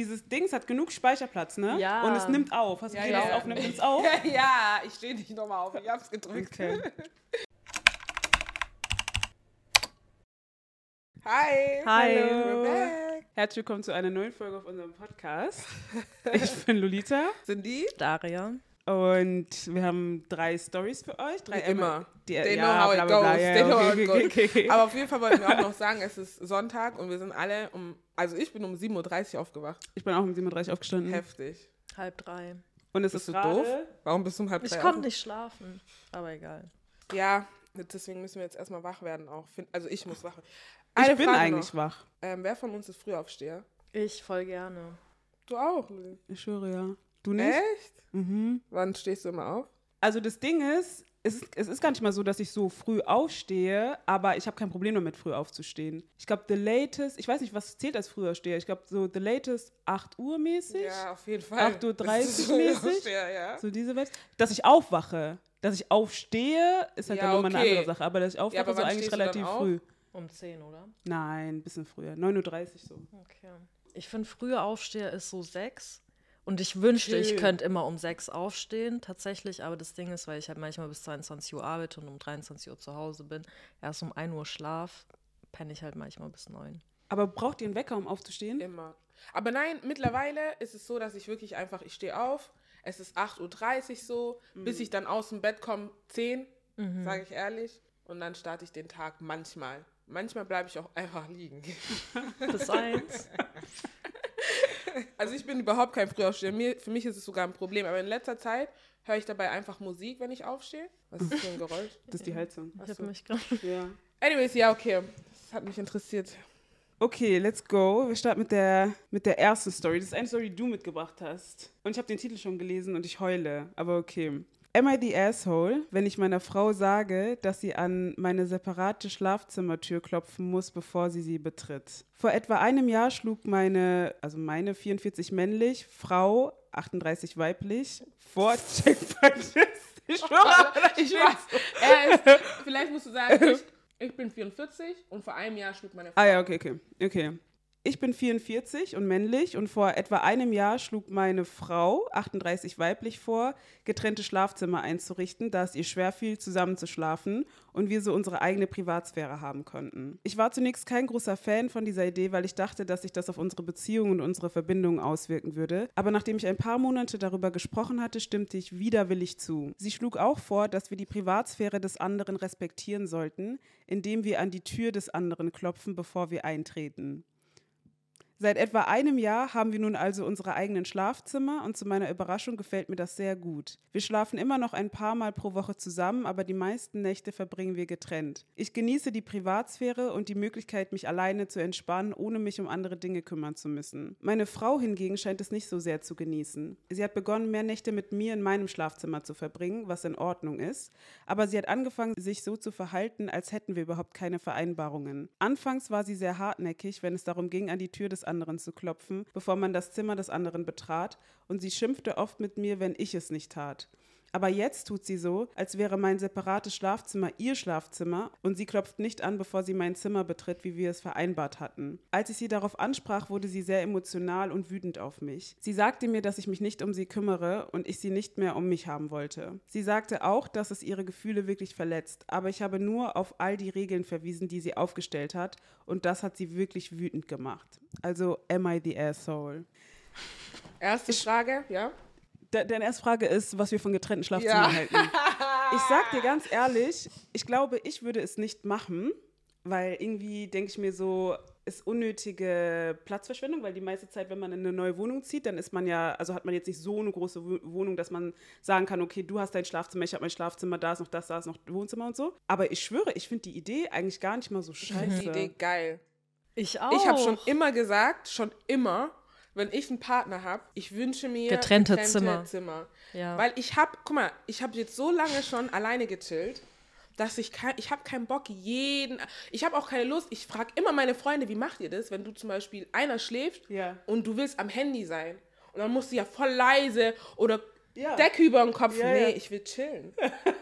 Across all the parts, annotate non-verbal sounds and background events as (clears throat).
dieses Dings hat genug Speicherplatz, ne? Ja. Und es nimmt auf. Hast du Ja, gesehen, ja. es aufnimmt? Nimmt's (laughs) auf? ja, ich stehe nicht nochmal auf. Ich hab's gedrückt. Okay. Hi. Hi. Back. Herzlich willkommen zu einer neuen Folge auf unserem Podcast. Ich bin Lolita Sind die? Daria. Und wir haben drei Stories für euch. Drei Wie immer. Die, They ja, know how bla, it bla, bla, goes. ja, okay, okay. Aber auf jeden Fall wollten wir auch (laughs) noch sagen, es ist Sonntag und wir sind alle um, also ich bin um 7.30 Uhr aufgewacht. Ich bin auch um 37 Uhr aufgestanden. Heftig. Halb drei. Und es Bist ist du doof? Warum bist du um halb Ich drei konnte auf- nicht schlafen. Aber egal. Ja, deswegen müssen wir jetzt erstmal wach werden auch. Also ich muss wach werden. Ich Eine bin Frage eigentlich noch. wach. Ähm, wer von uns ist Frühaufsteher? Ich voll gerne. Du auch, Lili. Ich schwöre, ja. Du nicht? Echt? Mhm. Wann stehst du immer auf? Also das Ding ist, es ist, es ist gar nicht mal so, dass ich so früh aufstehe, aber ich habe kein Problem damit, früh aufzustehen. Ich glaube, the latest, ich weiß nicht, was zählt als Frühaufsteher. Ich glaube, so the latest 8 Uhr mäßig. Ja, auf jeden Fall. 8.30 Uhr Das ist mäßig? (laughs) Frühaufsteher, ja. So diese Welt. Dass ich aufwache. Dass ich aufstehe, ist halt Ja, dann nochmal eine okay. andere Sache. Aber dass ich aufwache, aber so wann eigentlich stehst du dann relativ auf? früh. Um 10, oder? Nein, ein bisschen früher. 9.30 Uhr so. Okay. Ich finde, früher Aufsteher ist so sechs. Und ich wünschte, ich Chill. könnte immer um sechs aufstehen, tatsächlich. Aber das Ding ist, weil ich halt manchmal bis 22 Uhr arbeite und um 23 Uhr zu Hause bin, erst um 1 Uhr Schlaf, penne ich halt manchmal bis 9. Aber braucht ihr einen Wecker, um aufzustehen? Immer. Aber nein, mittlerweile ist es so, dass ich wirklich einfach, ich stehe auf, es ist 8.30 Uhr so, bis ich dann aus dem Bett komme, 10, sage ich ehrlich. Und dann starte ich den Tag manchmal. Manchmal bleibe ich auch einfach liegen. (laughs) Bis 1. (laughs) (laughs) Also ich bin überhaupt kein Frühaufsteher. Mir, für mich ist es sogar ein Problem. Aber in letzter Zeit höre ich dabei einfach Musik, wenn ich aufstehe. Was ist für ein Geräusch? Das ist die Heizung. Ich habe mich gerade. Ja. Anyways, ja, okay. Das hat mich interessiert. Okay, let's go. Wir starten mit der, mit der ersten Story. Das ist eine Story, die du mitgebracht hast. Und ich habe den Titel schon gelesen und ich heule. Aber okay. Am I the asshole, wenn ich meiner Frau sage, dass sie an meine separate Schlafzimmertür klopfen muss, bevor sie sie betritt? Vor etwa einem Jahr schlug meine, also meine 44 männlich, Frau 38 weiblich, vor (laughs) Checkpoint. Ich schwöre, ich weiß. Er ist, vielleicht musst du sagen, (laughs) ich, ich bin 44 und vor einem Jahr schlug meine Frau. Ah ja, okay, okay. Okay. Ich bin 44 und männlich und vor etwa einem Jahr schlug meine Frau, 38 weiblich, vor, getrennte Schlafzimmer einzurichten, da es ihr schwer fiel, zusammen zu schlafen und wir so unsere eigene Privatsphäre haben konnten. Ich war zunächst kein großer Fan von dieser Idee, weil ich dachte, dass sich das auf unsere Beziehung und unsere Verbindung auswirken würde. Aber nachdem ich ein paar Monate darüber gesprochen hatte, stimmte ich widerwillig zu. Sie schlug auch vor, dass wir die Privatsphäre des anderen respektieren sollten, indem wir an die Tür des anderen klopfen, bevor wir eintreten. Seit etwa einem Jahr haben wir nun also unsere eigenen Schlafzimmer und zu meiner Überraschung gefällt mir das sehr gut. Wir schlafen immer noch ein paar Mal pro Woche zusammen, aber die meisten Nächte verbringen wir getrennt. Ich genieße die Privatsphäre und die Möglichkeit, mich alleine zu entspannen, ohne mich um andere Dinge kümmern zu müssen. Meine Frau hingegen scheint es nicht so sehr zu genießen. Sie hat begonnen, mehr Nächte mit mir in meinem Schlafzimmer zu verbringen, was in Ordnung ist, aber sie hat angefangen, sich so zu verhalten, als hätten wir überhaupt keine Vereinbarungen. Anfangs war sie sehr hartnäckig, wenn es darum ging, an die Tür des anderen zu klopfen, bevor man das Zimmer des anderen betrat, und sie schimpfte oft mit mir, wenn ich es nicht tat. Aber jetzt tut sie so, als wäre mein separates Schlafzimmer ihr Schlafzimmer und sie klopft nicht an, bevor sie mein Zimmer betritt, wie wir es vereinbart hatten. Als ich sie darauf ansprach, wurde sie sehr emotional und wütend auf mich. Sie sagte mir, dass ich mich nicht um sie kümmere und ich sie nicht mehr um mich haben wollte. Sie sagte auch, dass es ihre Gefühle wirklich verletzt, aber ich habe nur auf all die Regeln verwiesen, die sie aufgestellt hat und das hat sie wirklich wütend gemacht. Also, am I the asshole? Erste Frage, ja? De deine erste Frage ist, was wir von getrennten Schlafzimmern Ja. halten. Ich sag dir ganz ehrlich, ich glaube, ich würde es nicht machen, weil irgendwie denke ich mir so, ist unnötige Platzverschwendung, weil die meiste Zeit, wenn man in eine neue Wohnung zieht, dann ist man ja, also hat man jetzt nicht so eine große Wo- Wohnung, dass man sagen kann, okay, du hast dein Schlafzimmer, ich habe mein Schlafzimmer, da ist noch das, da ist noch Wohnzimmer und so. Aber ich schwöre, ich finde die Idee eigentlich gar nicht mal so Ich finde scheiße. die Idee geil. Ich auch. Ich habe schon immer gesagt, schon immer, wenn ich einen Partner habe, ich wünsche mir Getrennte Zimmer. Zimmer. Ja. Weil ich habe, guck mal, ich habe jetzt so lange schon alleine gechillt, dass ich kein, ich habe keinen Bock jeden, ich habe auch keine Lust. Ich frage immer meine Freunde, wie macht ihr das, wenn du zum Beispiel einer schläft Ja. und du willst am Handy sein und dann musst du ja voll leise oder Ja. Decke über den Kopf. Ja, nee, ja. ich will chillen.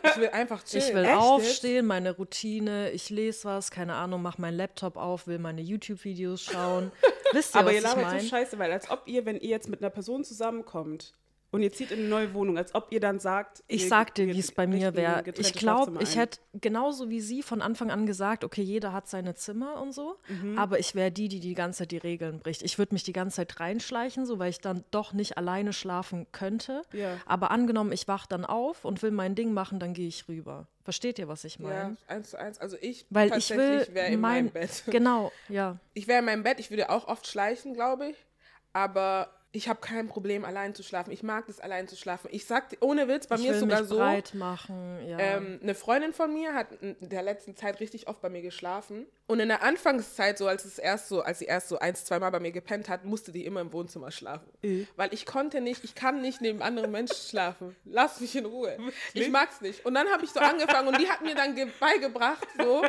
Ich will einfach chillen. Ich will Echt aufstehen, meine Routine, ich lese was, keine Ahnung, mach meinen Laptop auf, will meine YouTube-Videos schauen. (laughs) Wisst ihr, Aber was ihr ich labert meine? so scheiße, weil als ob ihr, wenn ihr jetzt mit einer Person zusammenkommt und ihr zieht in eine neue Wohnung, als ob ihr dann sagt, Ich sag dir, wie es bei mir wäre. Ich glaube, ich hätte genauso wie sie von Anfang an gesagt, okay, jeder hat seine Zimmer und so, Mhm. aber ich wäre die, die die ganze Zeit die Regeln bricht. Ich würde mich die ganze Zeit reinschleichen, so weil ich dann doch nicht alleine schlafen könnte. Ja. Aber angenommen, ich wach dann auf und will mein Ding machen, dann gehe ich rüber. Versteht ihr, was ich Ja, meine? eins zu eins. Also ich Weil ich will tatsächlich wäre in mein meinem Bett. Genau, ja. Ich wäre in meinem Bett, ich würde auch oft schleichen, glaube ich. Aber ich habe kein Problem, allein zu schlafen. Ich mag es, allein zu schlafen. Ich sag, dir, ohne Witz, bei ich mir ist sogar mich so, breit machen, ja. ähm, eine Freundin von mir hat in der letzten Zeit richtig oft bei mir geschlafen. Und in der Anfangszeit, so als es erst so, als sie erst so ein, zwei Mal bei mir gepennt hat, musste die immer im Wohnzimmer schlafen. Äh. Weil ich konnte nicht, ich kann nicht neben anderen Menschen (laughs) schlafen. Lass mich in Ruhe. Ich mag's nicht. Und dann habe ich so angefangen und die hat mir dann ge- beigebracht, so,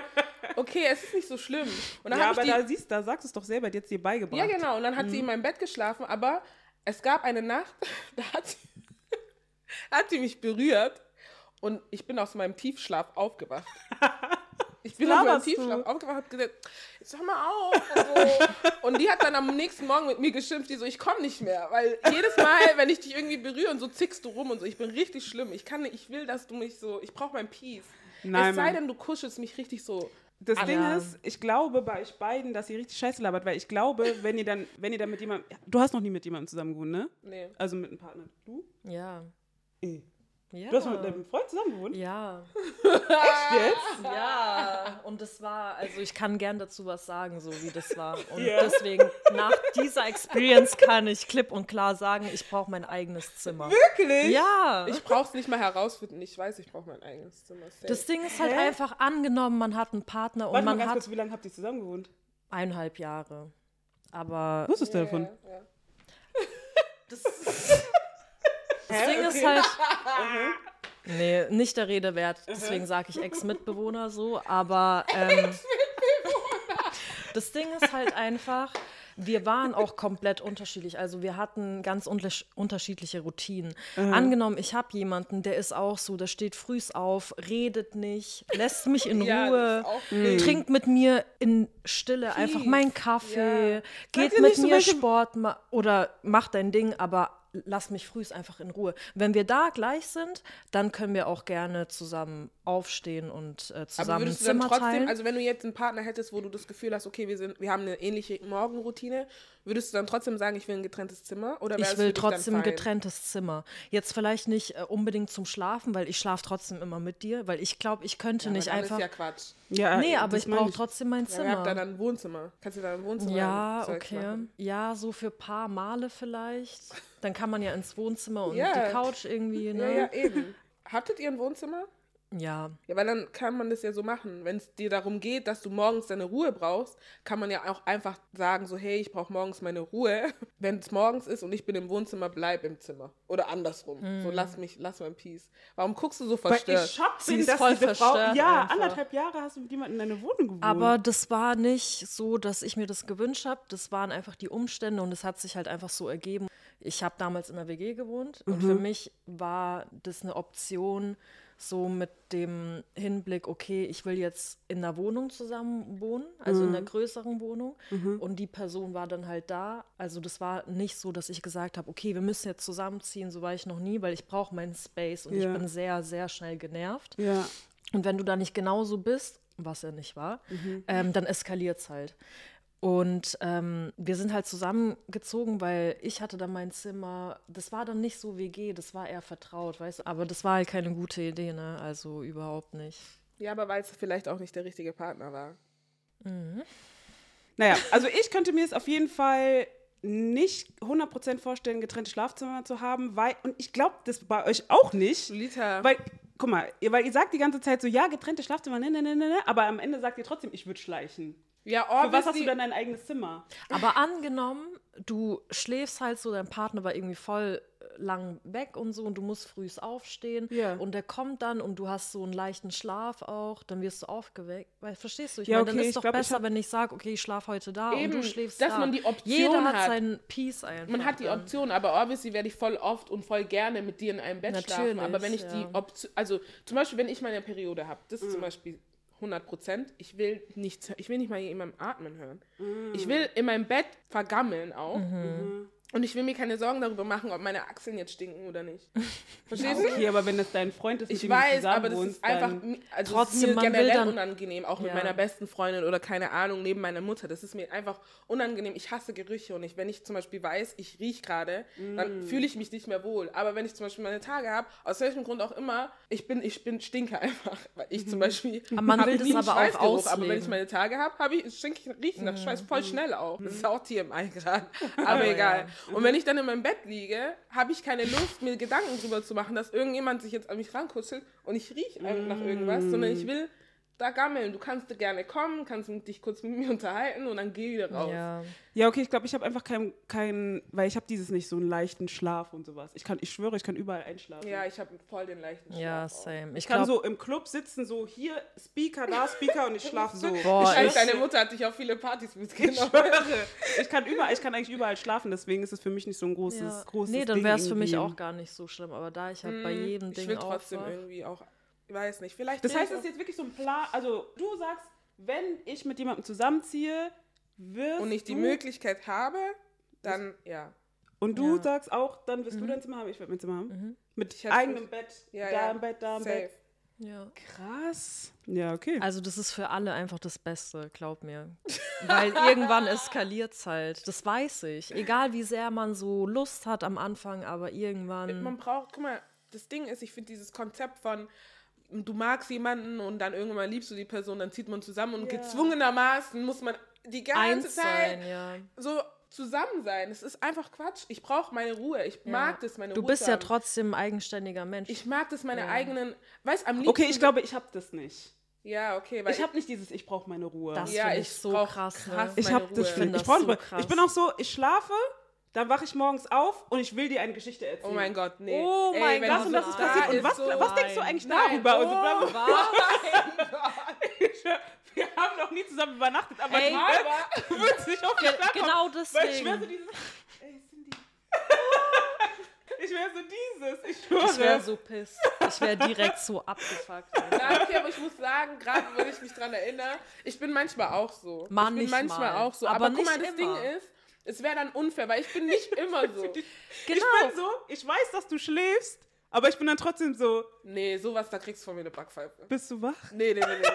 okay, es ist nicht so schlimm. Und dann Ja, aber die, da siehst du, da sagst du es doch selber, die hat dir beigebracht. ja, genau. Und dann hat Mhm. sie in meinem Bett geschlafen, aber es gab eine Nacht, (laughs) da hat sie, (laughs) hat sie mich berührt und ich bin aus meinem Tiefschlaf aufgewacht. (laughs) Ich bin aus meinem laberst du? Tiefschlaf aufgewacht und hab gesagt, jetzt hör mal auf. Und, so. und die hat dann am nächsten Morgen mit mir geschimpft, die so, ich komme nicht mehr. Weil jedes Mal, wenn ich dich irgendwie berühre und so zickst du rum und so, ich bin richtig schlimm. Ich kann nicht, ich will, dass du mich so, ich brauche mein Peace. Nein, es sei denn, du kuschelst mich richtig so. Das Ah, Ding ja. ist, ich glaube bei euch beiden, dass ihr richtig scheiße labert, weil ich glaube, wenn ihr dann, wenn ihr dann mit jemandem, du hast noch nie mit jemandem zusammen gewohnt, ne? Nee. Also mit einem Partner. Du? ja. Eh. Ja. Du hast mit deinem Freund zusammen gewohnt? ja. (laughs) Jetzt? Ja, und das war, also ich kann gern dazu was sagen, so wie das war. Und Ja. deswegen, nach dieser Experience kann ich klipp und klar sagen, ich brauche mein eigenes Zimmer. Wirklich? Ja. Ich brauch's nicht mal herausfinden. Ich weiß, ich brauche mein eigenes Zimmer. Safe. Das Ding ist halt Hä? einfach angenommen, man hat einen Partner und Warte mal man ganz hat kurz, wie lange habt ihr zusammen gewohnt? eineinhalb Jahre. Aber Wusstest du Ja, davon? ja, ja. das, das Ding ist halt. Nee, nicht der Rede wert. Deswegen sage ich Ex-Mitbewohner so. Aber (laughs) ähm, das Ding ist halt einfach, wir waren auch komplett unterschiedlich. Also wir hatten ganz untersch- unterschiedliche Routinen. Angenommen, ich habe jemanden, der ist auch so, der steht frühs auf, redet nicht, lässt mich in (laughs) Ja, Ruhe, wild. trinkt mit mir in Stille einfach meinen Kaffee, Ja. geht mit nicht so mir Sport ma oder macht dein Ding, aber lass mich frühs einfach in Ruhe. Wenn wir da gleich sind, dann können wir auch gerne zusammen aufstehen und äh, Aber zusammen ein würdest du dann Zimmer trotzdem, teilen. also wenn du jetzt einen Partner hättest, wo du das Gefühl hast, okay, wir, sind, wir haben eine ähnliche Morgenroutine, würdest du dann trotzdem sagen, ich will ein getrenntes Zimmer? Oder ich will dann trotzdem ein getrenntes Zimmer. Jetzt vielleicht nicht äh, unbedingt zum Schlafen, weil ich schlafe trotzdem immer mit dir, weil ich glaube, ich könnte Ja, aber nicht dann einfach. ist ja Quatsch. Ja, nee, aber das ich brauche trotzdem mein Ja, ihr habt Zimmer. dann ein Wohnzimmer. Kannst du dann ein Wohnzimmer Ja, okay. machen? Ja, so für ein paar Male vielleicht. Dann kann man ja ins Wohnzimmer und Ja. die Couch irgendwie, Ja, ne? ja, eben. Habtet ihr ein Wohnzimmer? Ja. Ja, weil dann kann man das ja so machen. Wenn es dir darum geht, dass du morgens deine Ruhe brauchst, kann man ja auch einfach sagen, so, hey, ich brauche morgens meine Ruhe. (laughs) Wenn es morgens ist und ich bin im Wohnzimmer, bleib im Zimmer. Oder andersrum. Hm. So, lass mich, lass mein Peace. Warum guckst du so Weil verstört? ich schock Sie bin, ist dass voll diese Frau, ja, einfach. anderthalb Jahre hast du mit jemandem in deiner Wohnung gewohnt. Aber das war nicht so, dass ich mir das gewünscht habe. Das waren einfach die Umstände und es hat sich halt einfach so ergeben. Ich habe damals in der WG gewohnt und für mich war das eine Option, so mit dem Hinblick, okay, ich will jetzt in einer Wohnung zusammen wohnen, also in einer größeren Wohnung. Und die Person war dann halt da. Also das war nicht so, dass ich gesagt habe, okay, wir müssen jetzt zusammenziehen, so war ich noch nie, weil ich brauche meinen Space und Ja. ich bin sehr, sehr schnell genervt. ja. Und wenn du da nicht genauso bist, was er nicht war, ähm, dann eskaliert es halt. Und ähm, wir sind halt zusammengezogen, weil ich hatte dann mein Zimmer, das war dann nicht so WG, das war eher vertraut, weißt du, aber das war halt keine gute Idee, ne, also überhaupt nicht. ja, aber weil es vielleicht auch nicht der richtige Partner war. Naja, also ich könnte mir es auf jeden Fall nicht 100% vorstellen, getrennte Schlafzimmer zu haben, weil, und ich glaube, das bei euch auch nicht, Lita, weil, guck mal, ihr, weil ihr sagt die ganze Zeit so, ja, getrennte Schlafzimmer, ne, ne, ne, ne, ne, aber am Ende sagt ihr trotzdem, ich würde schleichen. Ja, Für was hast obviously- du dann dein eigenes Zimmer? Aber angenommen, du schläfst halt so, dein Partner war irgendwie voll äh, lang weg und so und du musst frühs aufstehen Ja. und der kommt dann und du hast so einen leichten Schlaf auch, dann wirst du aufgeweckt. Weil, verstehst du? Ich Ja, meine, dann okay, ist ich doch glaub, ich besser, hab- wenn ich sage, okay, ich schlafe heute da und Eben, du schläfst dass da. man die Option Jeder hat, hat. seinen Peace einfach. Man hat die dann. Option, aber obviously werde ich voll oft und voll gerne mit dir in einem Bett schlafen. Natürlich, Aber wenn ich die ja. Option, also zum Beispiel, wenn ich meine Periode habe, das ist zum Beispiel 100 Prozent. Ich will nicht, ich will nicht mal jemandem atmen hören. Mm. Ich will in meinem Bett vergammeln auch. Mhm. Und ich will mir keine Sorgen darüber machen, ob meine Achseln jetzt stinken oder nicht. (laughs) Verstehst du? Okay, aber wenn das dein Freund ist, Ich weiß, aber das ist einfach, also Trotzdem, ist mir generell dann- unangenehm, auch mit Ja. meiner besten Freundin oder keine Ahnung, neben meiner Mutter. Das ist mir einfach unangenehm. Ich hasse Gerüche und ich, wenn ich zum Beispiel weiß, ich rieche gerade, Mm. dann fühle ich mich nicht mehr wohl. Aber wenn ich zum Beispiel meine Tage habe, aus welchem Grund auch immer, ich bin, ich bin stinke einfach. (laughs) Weil ich zum Beispiel Aber (laughs) man will das aber auch Schweißgeruch, Aber wenn ausleben. ich meine Tage habe, habe ich, stinke ich, rieche nach Schweiß voll schnell auch. Das ist auch TMI gerade. Aber Aber egal. ja. Und wenn ich dann in meinem Bett liege, habe ich keine Lust, mir Gedanken drüber zu machen, dass irgendjemand sich jetzt an mich rankuschelt und ich rieche einfach nach irgendwas, sondern ich will da gammeln. Du kannst gerne kommen, kannst dich kurz mit mir (laughs) unterhalten und dann geh wieder raus. Ja. Ja, okay, ich glaube, ich habe einfach keinen, kein, weil ich habe dieses nicht so einen leichten Schlaf und sowas. Ich kann, ich schwöre, ich kann überall einschlafen. Ja, ich habe voll den leichten Schlaf. Ja, same. ich Ich kann glaube, so im Club sitzen, so hier Speaker, da Speaker und ich (laughs) schlafe so. Boah, Ich weiß, ich- deine Mutter hat dich auf viele Partys Ich mitgenommen. schwöre. Ich kann überall, ich kann eigentlich überall schlafen, deswegen ist es für mich nicht so ein großes, ja. großes nee, dann wäre es für mich auch gar nicht so schlimm. Aber da ich halt bei jedem Ich Ding will trotzdem aufwache- irgendwie auch, ich weiß nicht, vielleicht. Das heißt, es ist jetzt wirklich so ein Plan, also du sagst, wenn ich mit jemandem zusammenziehe, wirst und ich die du, Möglichkeit habe, dann ja. Und du Ja. sagst auch, dann wirst du dein Zimmer haben, ich werde mein Zimmer haben. Mit Ich hätte eigenem Bett, Ja, da ja. im Bett, da im Safe. Bett. Ja. Krass. Ja, okay. Also das ist für alle einfach das Beste, glaub mir. (laughs) Weil irgendwann eskaliert es halt. Das weiß ich. Egal wie sehr man so Lust hat am Anfang, aber irgendwann. Man braucht, guck mal, das Ding ist, ich finde dieses Konzept von, du magst jemanden und dann irgendwann liebst du die Person, dann zieht man zusammen und Ja. gezwungenermaßen muss man die ganze Eins Zeit sein, ja. so zusammen sein. Das ist einfach Quatsch. Ich brauche meine Ruhe. Ich mag das, meine Du Ruhe bist zu ja haben. trotzdem ein eigenständiger Mensch. Ich mag das, meine Ja. eigenen, weißt am liebsten. Okay, ich glaube, ich habe das nicht. Ja, okay, weil Ich habe nicht dieses, ich brauche meine Ruhe. Das ja, ich ich so brauch krass, ne? krass ich meine habe Ruhe. das Ich nicht. Ich, brauch so krass. ich bin auch so, ich schlafe, dann wache ich morgens auf und ich will dir eine Geschichte erzählen. Oh mein Gott, nee. Oh Ey, mein Gott, und das ist passiert. Und was, so, was denkst du eigentlich Nein, darüber? oh, und mein Gott. (laughs) Wir haben noch nie zusammen übernachtet, aber Ey, du (laughs) würdest nicht auf mich klarkommen. genau Weil ich schwöre so deswegen. dieses. (laughs) Ey, Cindy. ich wäre so dieses, ich schwöre. Ich wäre so piss. Ich wäre direkt so abgefuckt. Okay, aber ich muss sagen, gerade wenn ich mich dran erinnere, ich bin manchmal auch so. Mann, ich bin nicht manchmal mal. auch so. Aber Aber, guck mal, das immer. Ding ist, es wäre dann unfair, weil ich bin nicht (laughs) immer so. Ich Genau. bin so, ich weiß, dass du schläfst, aber ich bin dann trotzdem so, Nee, sowas, da kriegst du von mir eine Backpfeife. bist du wach? Nee, nee, nee, nee.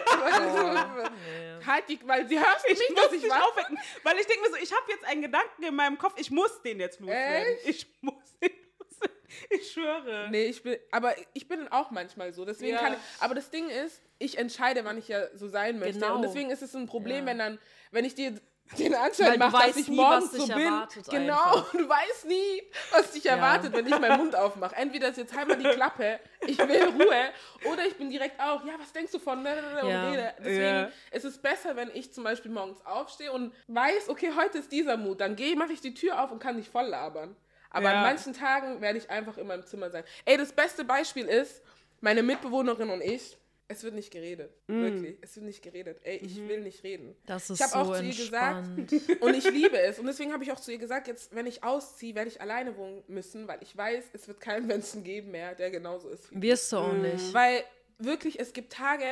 Nee. (laughs) Halt die, weil sie hörst Ich nicht, muss dass ich wach aufwecken, weil ich denke mir so, ich habe jetzt einen Gedanken in meinem Kopf, ich muss den jetzt loswerden. Echt? Ich muss den loswerden. Ich schwöre. Nee, ich bin, aber ich bin auch manchmal so. Deswegen Ja. kann ich, aber das Ding ist, ich entscheide, wann ich ja so sein möchte. Genau. Und deswegen ist es ein Problem, Ja. wenn dann, wenn ich dir den Weil Anschein mache, weißt dass ich nie, morgens dich so bin. Genau, einfach. du weißt nie, was dich erwartet, wenn ich meinen Mund aufmache. Entweder ist jetzt einmal die Klappe, ich will Ruhe, oder ich bin direkt auch, ja, was denkst du von, und Ja. rede. Deswegen Ja. ist es besser, wenn ich zum Beispiel morgens aufstehe und weiß, okay, heute ist dieser Mut, dann gehe, mache ich die Tür auf und kann nicht voll labern. Aber Ja. an manchen Tagen werde ich einfach in meinem Zimmer sein. Ey, das beste Beispiel ist, meine Mitbewohnerin und ich, es wird nicht geredet. Mm. Wirklich. Es wird nicht geredet. Ey, ich Mhm. will nicht reden. Das ist ich habe so auch zu ihr gesagt, und ich liebe (laughs) es. Und deswegen habe ich auch zu ihr gesagt, jetzt, wenn ich ausziehe, werde ich alleine wohnen müssen, weil ich weiß, es wird keinen Menschen geben mehr, der genauso ist wie. Wirst du auch nicht. Weil wirklich, es gibt Tage,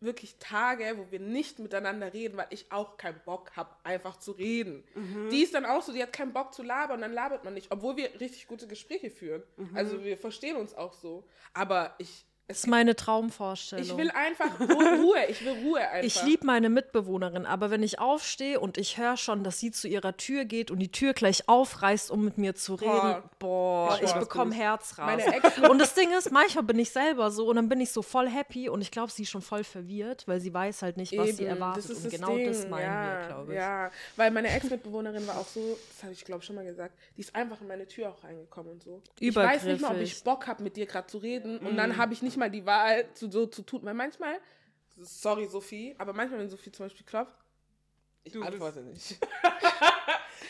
wirklich Tage, wo wir nicht miteinander reden, weil ich auch keinen Bock habe, einfach zu reden. Die ist dann auch so, die hat keinen Bock zu labern, dann labert man nicht, obwohl wir richtig gute Gespräche führen. Also wir verstehen uns auch so. Aber ich, ist meine Traumvorstellung. ich will einfach Ru- Ruhe, ich will Ruhe einfach. Ich liebe meine Mitbewohnerin, aber wenn ich aufstehe und ich höre schon, dass sie zu ihrer Tür geht und die Tür gleich aufreißt, um mit mir zu reden, boah, Ich ich schwör, bekomme das Herzrasen. Und das Ding ist, manchmal bin ich selber so und dann bin ich so voll happy und ich glaube, sie ist schon voll verwirrt, weil sie weiß halt nicht, was sie Eben, erwartet. das ist und das genau das Ding, meinen ja, wir, glaube ich. Ja, weil meine Ex-Mitbewohnerin war auch so, das habe ich glaube schon mal gesagt, die ist einfach in meine Tür auch reingekommen und so. Ich weiß nicht mal, ob ich. Bock habe, mit dir gerade zu reden und Mm. dann habe ich nicht mal die Wahl, zu, so zu tun, weil manchmal, sorry Sophie, aber manchmal, wenn Sophie zum Beispiel klopft, ich Du antworte nicht. (laughs)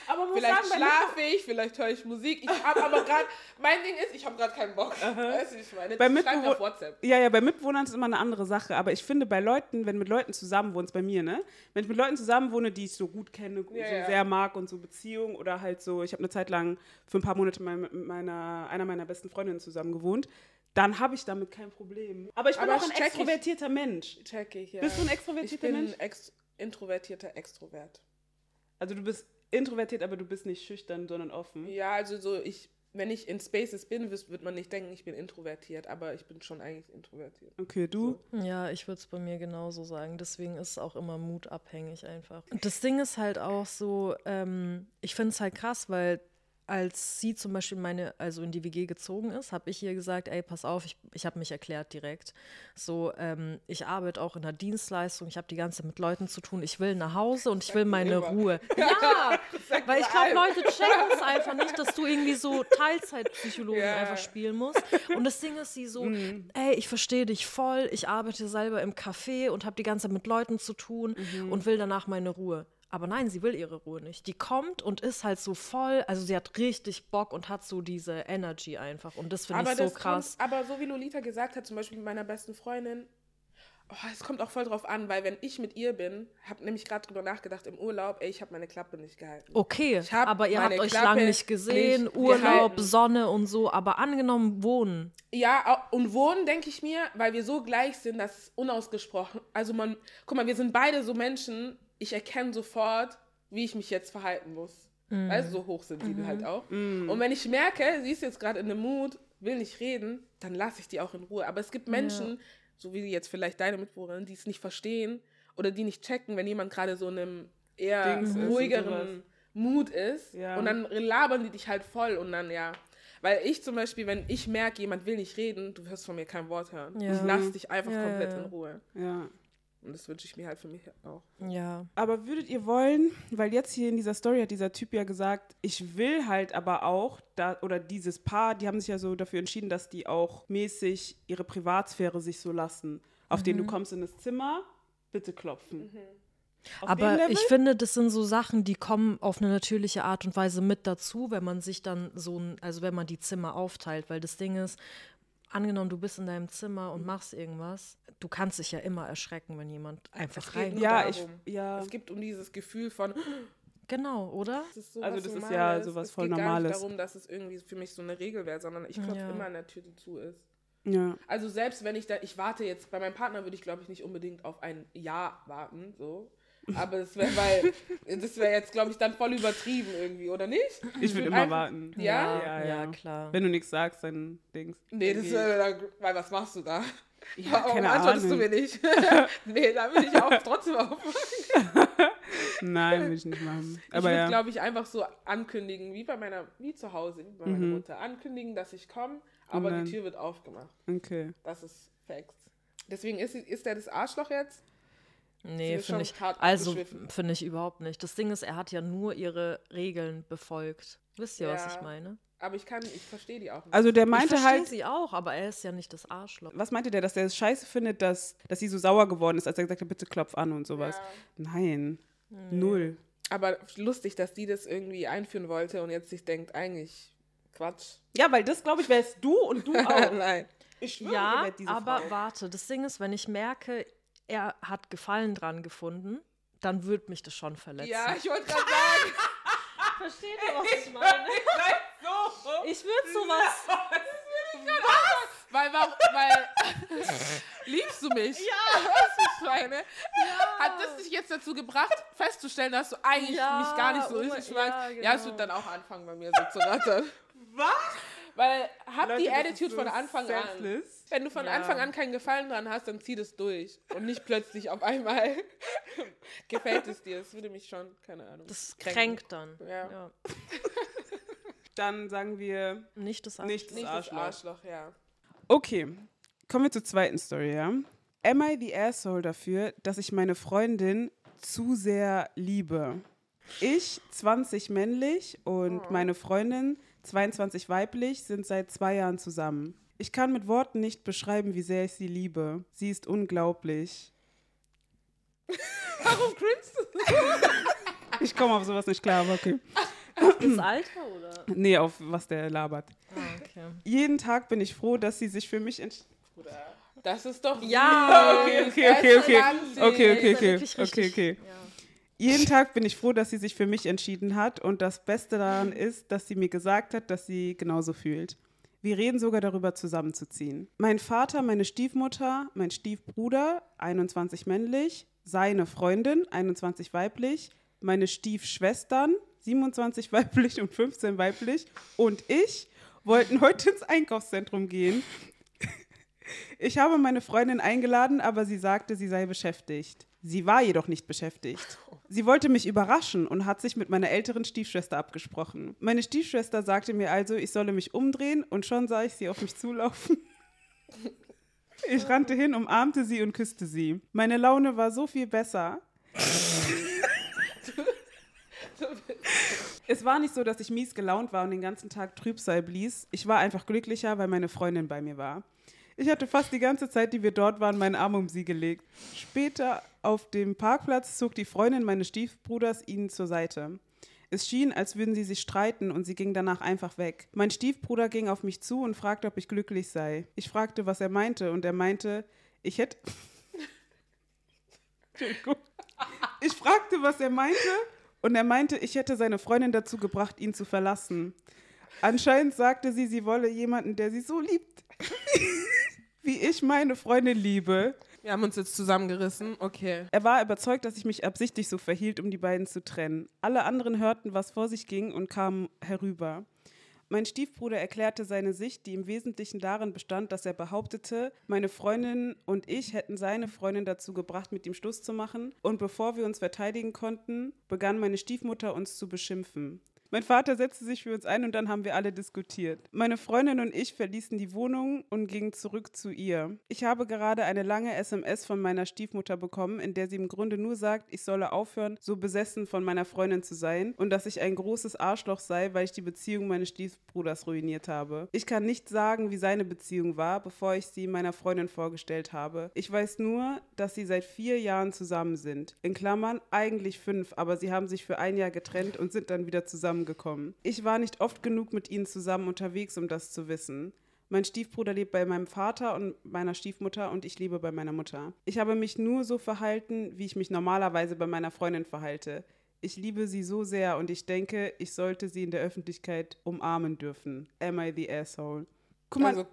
Aber Vielleicht sagen, schlafe ich, vielleicht höre ich Musik. Ich habe aber gerade, mein Ding ist, ich habe gerade keinen Bock. Weißt du, ich meine? Bei Mitbewohn- auf WhatsApp. Ja, ja, bei Mitbewohnern ist immer eine andere Sache. Aber ich finde, bei Leuten, wenn mit Leuten zusammen wohnst, bei mir, ne? Wenn ich mit Leuten zusammen wohne, die ich so gut kenne, Ja, so ja. sehr mag und so Beziehungen oder halt so, ich habe eine Zeit lang für ein paar Monate mit meiner, einer meiner besten Freundinnen zusammen gewohnt, dann habe ich damit kein Problem. Aber ich bin Aber auch ein check ich. extrovertierter Mensch. Check ich, ja. Bist du ein ich extrovertierter bin Mensch? ex introvertierter Extrovert. Also du bist introvertiert, aber du bist nicht schüchtern, sondern offen. Ja, also so ich, wenn ich in Spaces bin, wird man nicht denken, ich bin introvertiert, aber ich bin schon eigentlich introvertiert. Okay, du? Ja, ich würde es bei mir genauso sagen. Deswegen ist es auch immer mutabhängig einfach. Und das Ding ist halt auch so, ähm, ich finde es halt krass, weil als sie zum Beispiel meine, also in die WG gezogen ist, habe ich ihr gesagt, ey, pass auf, ich, ich habe mich erklärt direkt. So, ähm, ich arbeite auch in der Dienstleistung, ich habe die ganze Zeit mit Leuten zu tun, ich will nach Hause und ich will meine immer. Ruhe. (laughs) Ja, weil ich glaube, Leute checken es einfach nicht, (laughs) dass du irgendwie so Teilzeitpsychologen Ja. einfach spielen musst. Und das Ding ist, sie so, ey, ich verstehe dich voll, ich arbeite selber im Café und habe die ganze Zeit mit Leuten zu tun und will danach meine Ruhe. Aber nein, sie will ihre Ruhe nicht. Die kommt und ist halt so voll, also sie hat richtig Bock und hat so diese Energy einfach. Und das finde ich so das krass. Kommt, aber so wie Lolita gesagt hat, zum Beispiel mit meiner besten Freundin, oh, es kommt auch voll drauf an, weil wenn ich mit ihr bin, habe nämlich gerade drüber nachgedacht im Urlaub, ey, ich habe meine Klappe nicht gehalten. Okay, aber ihr habt euch Klappe lange nicht gesehen, nicht Urlaub, gehalten. Sonne und so, aber angenommen wohnen. Ja, und wohnen, denke ich mir, weil wir so gleich sind, dass es unausgesprochen, also man, guck mal, wir sind beide so Menschen, ich erkenne sofort, wie ich mich jetzt verhalten muss. Weißt du, so hochsensibel halt auch. Und wenn ich merke, sie ist jetzt gerade in einem Mut, will nicht reden, dann lasse ich die auch in Ruhe. Aber es gibt Menschen, so wie jetzt vielleicht deine Mitbewohnerin, die es nicht verstehen oder die nicht checken, wenn jemand gerade so in einem eher Dings ruhigeren Mut ist. Ja. Und dann labern die dich halt voll und dann ja. Weil ich zum Beispiel, wenn ich merke, jemand will nicht reden, du wirst von mir kein Wort hören. Ja. Ich lasse dich einfach Ja, komplett ja. in Ruhe. Ja. Und das wünsche ich mir halt für mich auch. Ja. Aber würdet ihr wollen, weil jetzt hier in dieser Story hat dieser Typ ja gesagt, ich will halt aber auch, da, oder dieses Paar, die haben sich ja so dafür entschieden, dass die auch mäßig ihre Privatsphäre sich so lassen. Auf den du kommst in das Zimmer, bitte klopfen. Auf dem Aber ich finde, das sind so Sachen, die kommen auf eine natürliche Art und Weise mit dazu, wenn man sich dann so, ein, also wenn man die Zimmer aufteilt, weil das Ding ist, angenommen, du bist in deinem Zimmer und machst irgendwas, du kannst dich ja immer erschrecken, wenn jemand einfach rein. Ja, ich, ja. Es gibt um dieses Gefühl von, Genau, oder? das ist so Also was das ist Normales. ja sowas es voll geht gar Normales. nicht darum, dass es irgendwie für mich so eine Regel wäre, sondern ich klopfe Ja. immer an der Tür, die zu ist. ja. Also selbst wenn ich da, ich warte jetzt, bei meinem Partner würde ich glaube ich nicht unbedingt auf ein Ja warten, so. Aber das wäre, weil, das wäre jetzt glaube ich dann voll übertrieben irgendwie, oder nicht? Ich würde würd immer einfach- warten. Ja? Ja, ja, ja. klar. Wenn du nichts sagst, dann Dings. Nee, dann das wäre, dann- weil was machst du da? ich. ja, Warum keine antwortest Ahnung. du mir nicht? (laughs) nee, da will ich auch trotzdem auf. (laughs) Nein, will ich nicht machen. Ich Aber würde, ja. glaube ich, einfach so ankündigen, wie bei meiner, wie zu Hause, wie bei meiner Mutter. Ankündigen, dass ich komme, aber die Tür wird aufgemacht. Okay. Das ist Facts. Deswegen ist, ist der das Arschloch jetzt? Nee, finde schon ich. hart Also finde ich überhaupt nicht. Das Ding ist, er hat ja nur ihre Regeln befolgt. Wisst ihr, was Ja. ich meine? Aber ich kann, ich verstehe die auch nicht. Also der ich meinte verstehe halt, sie auch, aber er ist ja nicht das Arschloch. was meinte der, dass er es scheiße findet, dass, dass sie so sauer geworden ist, als er gesagt hat, bitte klopf an und sowas. Ja. Nein. Null. Aber lustig, dass die das irgendwie einführen wollte und jetzt sich denkt, eigentlich Quatsch. Ja, weil das, glaube ich, wärst du und du (laughs) auch. Nein. Ich schwöre, Ja, aber Frau. warte, das Ding ist, wenn ich merke, er hat Gefallen dran gefunden, dann würde mich das schon verletzen. Ja, ich wollte gerade sagen. (laughs) versteht ihr, was ich meine? Ich würde sowas. (laughs) Weil, warum, weil, (laughs) liebst du mich? Ja. Was ich meine? Hat das dich jetzt dazu gebracht, festzustellen, dass du eigentlich Ja, mich gar nicht so oh richtig mein- magst? ja, Ja, es genau. wird dann auch anfangen bei mir so zu rattern. Was? Weil, hab Leute, die Attitude so von Anfang an. senseless. Wenn du von Ja. Anfang an keinen Gefallen dran hast, dann zieh das durch. Und nicht plötzlich auf einmal (laughs) gefällt es dir. Das würde mich schon, keine Ahnung. Das kränken. kränkt dann. Ja. Ja. (laughs) Dann sagen wir Nicht das Arschloch. nicht das Arschloch. Arschloch, ja. Okay, kommen wir zur zweiten Story, ja? Am I the asshole dafür, dass ich meine Freundin zu sehr liebe? Ich, 20 männlich und meine Freundin, 22 weiblich, sind seit zwei Jahren zusammen. Ich kann mit Worten nicht beschreiben, wie sehr ich sie liebe. Sie ist unglaublich. (laughs) Warum grinst du? Ich komme auf sowas nicht klar, aber okay. Das Alter, oder? Nee, auf was der labert. Ah, okay. Jeden Tag bin ich froh, dass sie sich für mich entschieden Das ist doch Ja, okay, okay, okay. Okay, okay, okay. wirklich Okay, richtig- okay. Ja. Jeden Tag bin ich froh, dass sie sich für mich entschieden hat und das Beste daran ist, dass sie mir gesagt hat, dass sie genauso fühlt. Wir reden sogar darüber, zusammenzuziehen. Mein Vater, meine Stiefmutter, mein Stiefbruder, 21 männlich, seine Freundin, 21 weiblich, meine Stiefschwestern, 27 (laughs) weiblich und 15 weiblich und ich wollten heute ins Einkaufszentrum gehen. Ich habe meine Freundin eingeladen, aber sie sagte, sie sei beschäftigt. Sie war jedoch nicht beschäftigt. Sie wollte mich überraschen und hat sich mit meiner älteren Stiefschwester abgesprochen. Meine Stiefschwester sagte mir also, ich solle mich umdrehen und schon sah ich sie auf mich zulaufen. (laughs) Ich rannte hin, umarmte sie und küsste sie. Meine Laune war so viel besser. (laughs) Es war nicht so, dass ich mies gelaunt war und den ganzen Tag Trübsal blies. Ich war einfach glücklicher, weil meine Freundin bei mir war. Ich hatte fast die ganze Zeit, die wir dort waren, meinen Arm um sie gelegt. Später auf dem Parkplatz zog die Freundin meines Stiefbruders ihnen zur Seite. Es schien, als würden sie sich streiten und sie ging danach einfach weg. Mein Stiefbruder ging auf mich zu und fragte, ob ich glücklich sei. Ich fragte, was er meinte und er meinte, ich hätte... (laughs) ich fragte, was er meinte und er meinte, ich hätte seine Freundin dazu gebracht, ihn zu verlassen. Anscheinend sagte sie, sie wolle jemanden, der sie so liebt (laughs) wie ich meine Freundin liebe. Wir haben uns jetzt zusammengerissen, okay. Er war überzeugt, dass ich mich absichtlich so verhielt, um die beiden zu trennen. Alle anderen hörten, was vor sich ging und kamen herüber. Mein Stiefbruder erklärte seine Sicht, die im Wesentlichen darin bestand, dass er behauptete, meine Freundin und ich hätten seine Freundin dazu gebracht, mit ihm Schluss zu machen. Und bevor wir uns verteidigen konnten, begann meine Stiefmutter uns zu beschimpfen. Mein Vater setzte sich für uns ein und dann haben wir alle diskutiert. Meine Freundin und ich verließen die Wohnung und gingen zurück zu ihr. Ich habe gerade eine lange SMS von meiner Stiefmutter bekommen, in der sie im Grunde nur sagt, ich solle aufhören, so besessen von meiner Freundin zu sein und dass ich ein großes Arschloch sei, weil ich die Beziehung meines Stiefbruders ruiniert habe. Ich kann nicht sagen, wie seine Beziehung war, bevor ich sie meiner Freundin vorgestellt habe. Ich weiß nur, dass sie seit vier Jahren zusammen sind. In Klammern eigentlich fünf, aber sie haben sich für ein Jahr getrennt und sind dann wieder zusammen zusammengekommen. Ich war nicht oft genug mit ihnen zusammen unterwegs, um das zu wissen. Mein Stiefbruder lebt bei meinem Vater und meiner Stiefmutter und ich lebe bei meiner Mutter. Ich habe mich nur so verhalten, wie ich mich normalerweise bei meiner Freundin verhalte. Ich liebe sie so sehr und ich denke, ich sollte sie in der Öffentlichkeit umarmen dürfen. Am I the asshole? Guck mal. Also,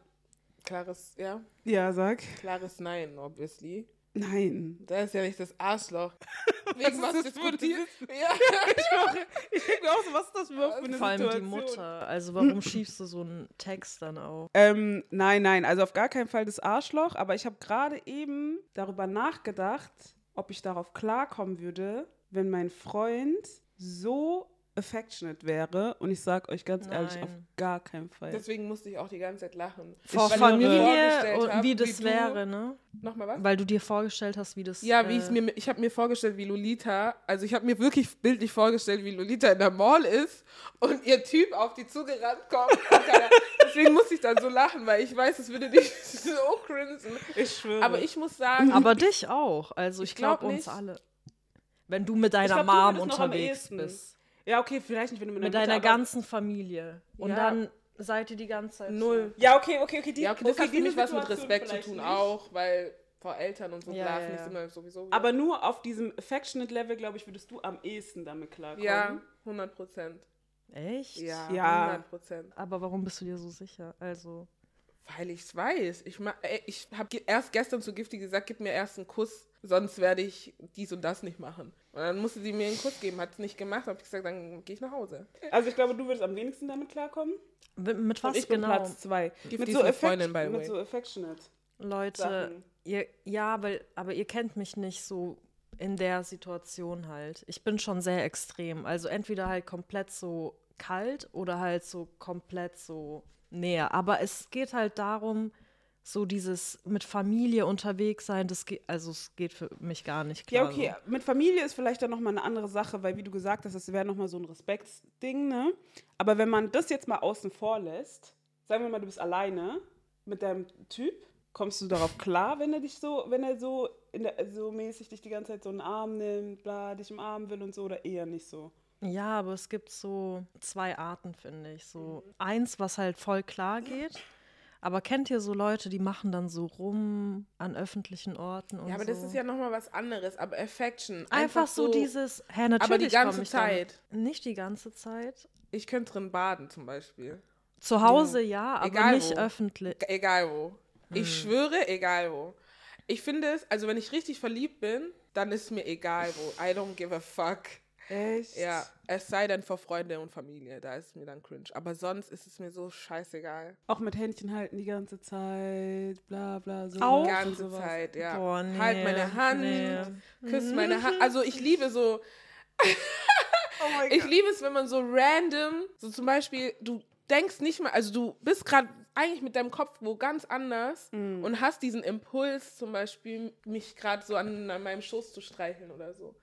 klares, ja? Ja, sag. Klares Nein, obviously. Nein. Das ist ja nicht das Arschloch. (laughs) Wegen was, was diskutiert. Ja. (laughs) ich denke mir auch so, was ist das überhaupt für eine Vor allem Situation? die Mutter. Also (laughs) warum schiebst du so einen Text dann auf? Ähm, nein, nein, also auf gar keinen Fall das Arschloch, aber ich habe gerade eben darüber nachgedacht, ob ich darauf klarkommen würde, wenn mein Freund so affectionate wäre und ich sag euch ganz Nein. ehrlich, auf gar keinen Fall. Deswegen musste ich auch die ganze Zeit lachen. Vor Weil ich mir Familie vorgestellt und hab, wie das du- wäre, ne? Nochmal was? Weil du dir vorgestellt hast, wie das Ja, wie äh, ich mir, ich habe mir vorgestellt, wie Lolita, also ich habe mir wirklich bildlich vorgestellt, wie Lolita in der Mall ist und ihr Typ auf die zugerannt kommt. (laughs) Deswegen muss ich dann so lachen, weil ich weiß, es würde dich (laughs) so crinsen. ich schwöre. Aber ich muss sagen, Aber dich auch. Also ich, Ich glaub glaube uns nicht. alle. Wenn du mit deiner glaub, Mom unterwegs bist. Ja, okay, vielleicht nicht, wenn du mit, Mit deiner Mutter, ganzen Familie. Und Ja. dann seid ihr die ganze Zeit null. Ja, okay, okay, okay. Die, Ja, okay, das hat für mich was mit Respekt zu tun nicht. auch, weil vor Eltern und so Ja, klar, ja, ja. immer sowieso. Aber nur auf diesem affectionate Level, glaube ich, würdest du am ehesten damit klarkommen. ja, 100 Prozent. so. Echt? Ja, Ja. 100 Prozent. Aber warum bist du dir so sicher? Also. Weil ich es weiß. Ich, ich habe erst gestern zu Gifty gesagt, gib mir erst einen Kuss, sonst werde ich dies und das nicht machen. Und dann musste sie mir einen Kuss geben, hat es nicht gemacht, habe ich gesagt, dann gehe ich nach Hause. Also ich glaube, du würdest am wenigsten damit klarkommen. Mit, mit Und was ich bin genau? Platz zwei. Gifty Mit so, Freundin, by the mit so affectionate Leute, Sachen. ihr, ja, weil, aber ihr kennt mich nicht so in der Situation halt. Ich bin schon sehr extrem. Also entweder halt komplett so kalt oder halt so komplett so näher. Aber es geht halt darum, so dieses mit Familie unterwegs sein, das geht, also es geht für mich gar nicht Ja, klar. okay. Mit Familie ist vielleicht dann nochmal eine andere Sache, weil wie du gesagt hast, das wäre nochmal so ein Respektsding, ne? Aber wenn man das jetzt mal außen vor lässt, sagen wir mal, du bist alleine mit deinem Typ, kommst du darauf klar, wenn er dich so, wenn er so, in der, so mäßig dich die ganze Zeit so einen Arm nimmt, bla, dich umarmen will und so, oder eher nicht so? So. Ja, aber es gibt so zwei Arten, finde ich. So eins, was halt voll klar geht. (laughs) Aber kennt ihr so Leute, die machen dann so rum an öffentlichen Orten und Ja, aber so? das ist ja nochmal was anderes. Aber Affection. Einfach, so, dieses, hä, natürlich aber die ganze dann. Zeit. Nicht die ganze Zeit. Ich könnte drin baden zum Beispiel. Zu Hause ja, aber Egal nicht wo. öffentlich. Egal wo. Ich schwöre, egal wo. Ich finde es, also wenn ich richtig verliebt bin, dann ist mir egal wo. I don't give a fuck. Echt? Ja, es sei denn vor Freunde und Familie, da ist es mir dann cringe. Aber sonst ist es mir so scheißegal. Auch mit Händchen halten die ganze Zeit, bla bla so. Auch? Die ganze sowas. Zeit, ja. Boah, nee, halt meine Hand, nee. küsst meine Hand. Also ich liebe so, (laughs) Oh mein ich liebe es, wenn man so random, so zum Beispiel, du denkst nicht mal, also du bist gerade eigentlich mit deinem Kopf wo ganz anders Mhm. und hast diesen Impuls, zum Beispiel mich gerade so an, an meinem Schoß zu streicheln oder so.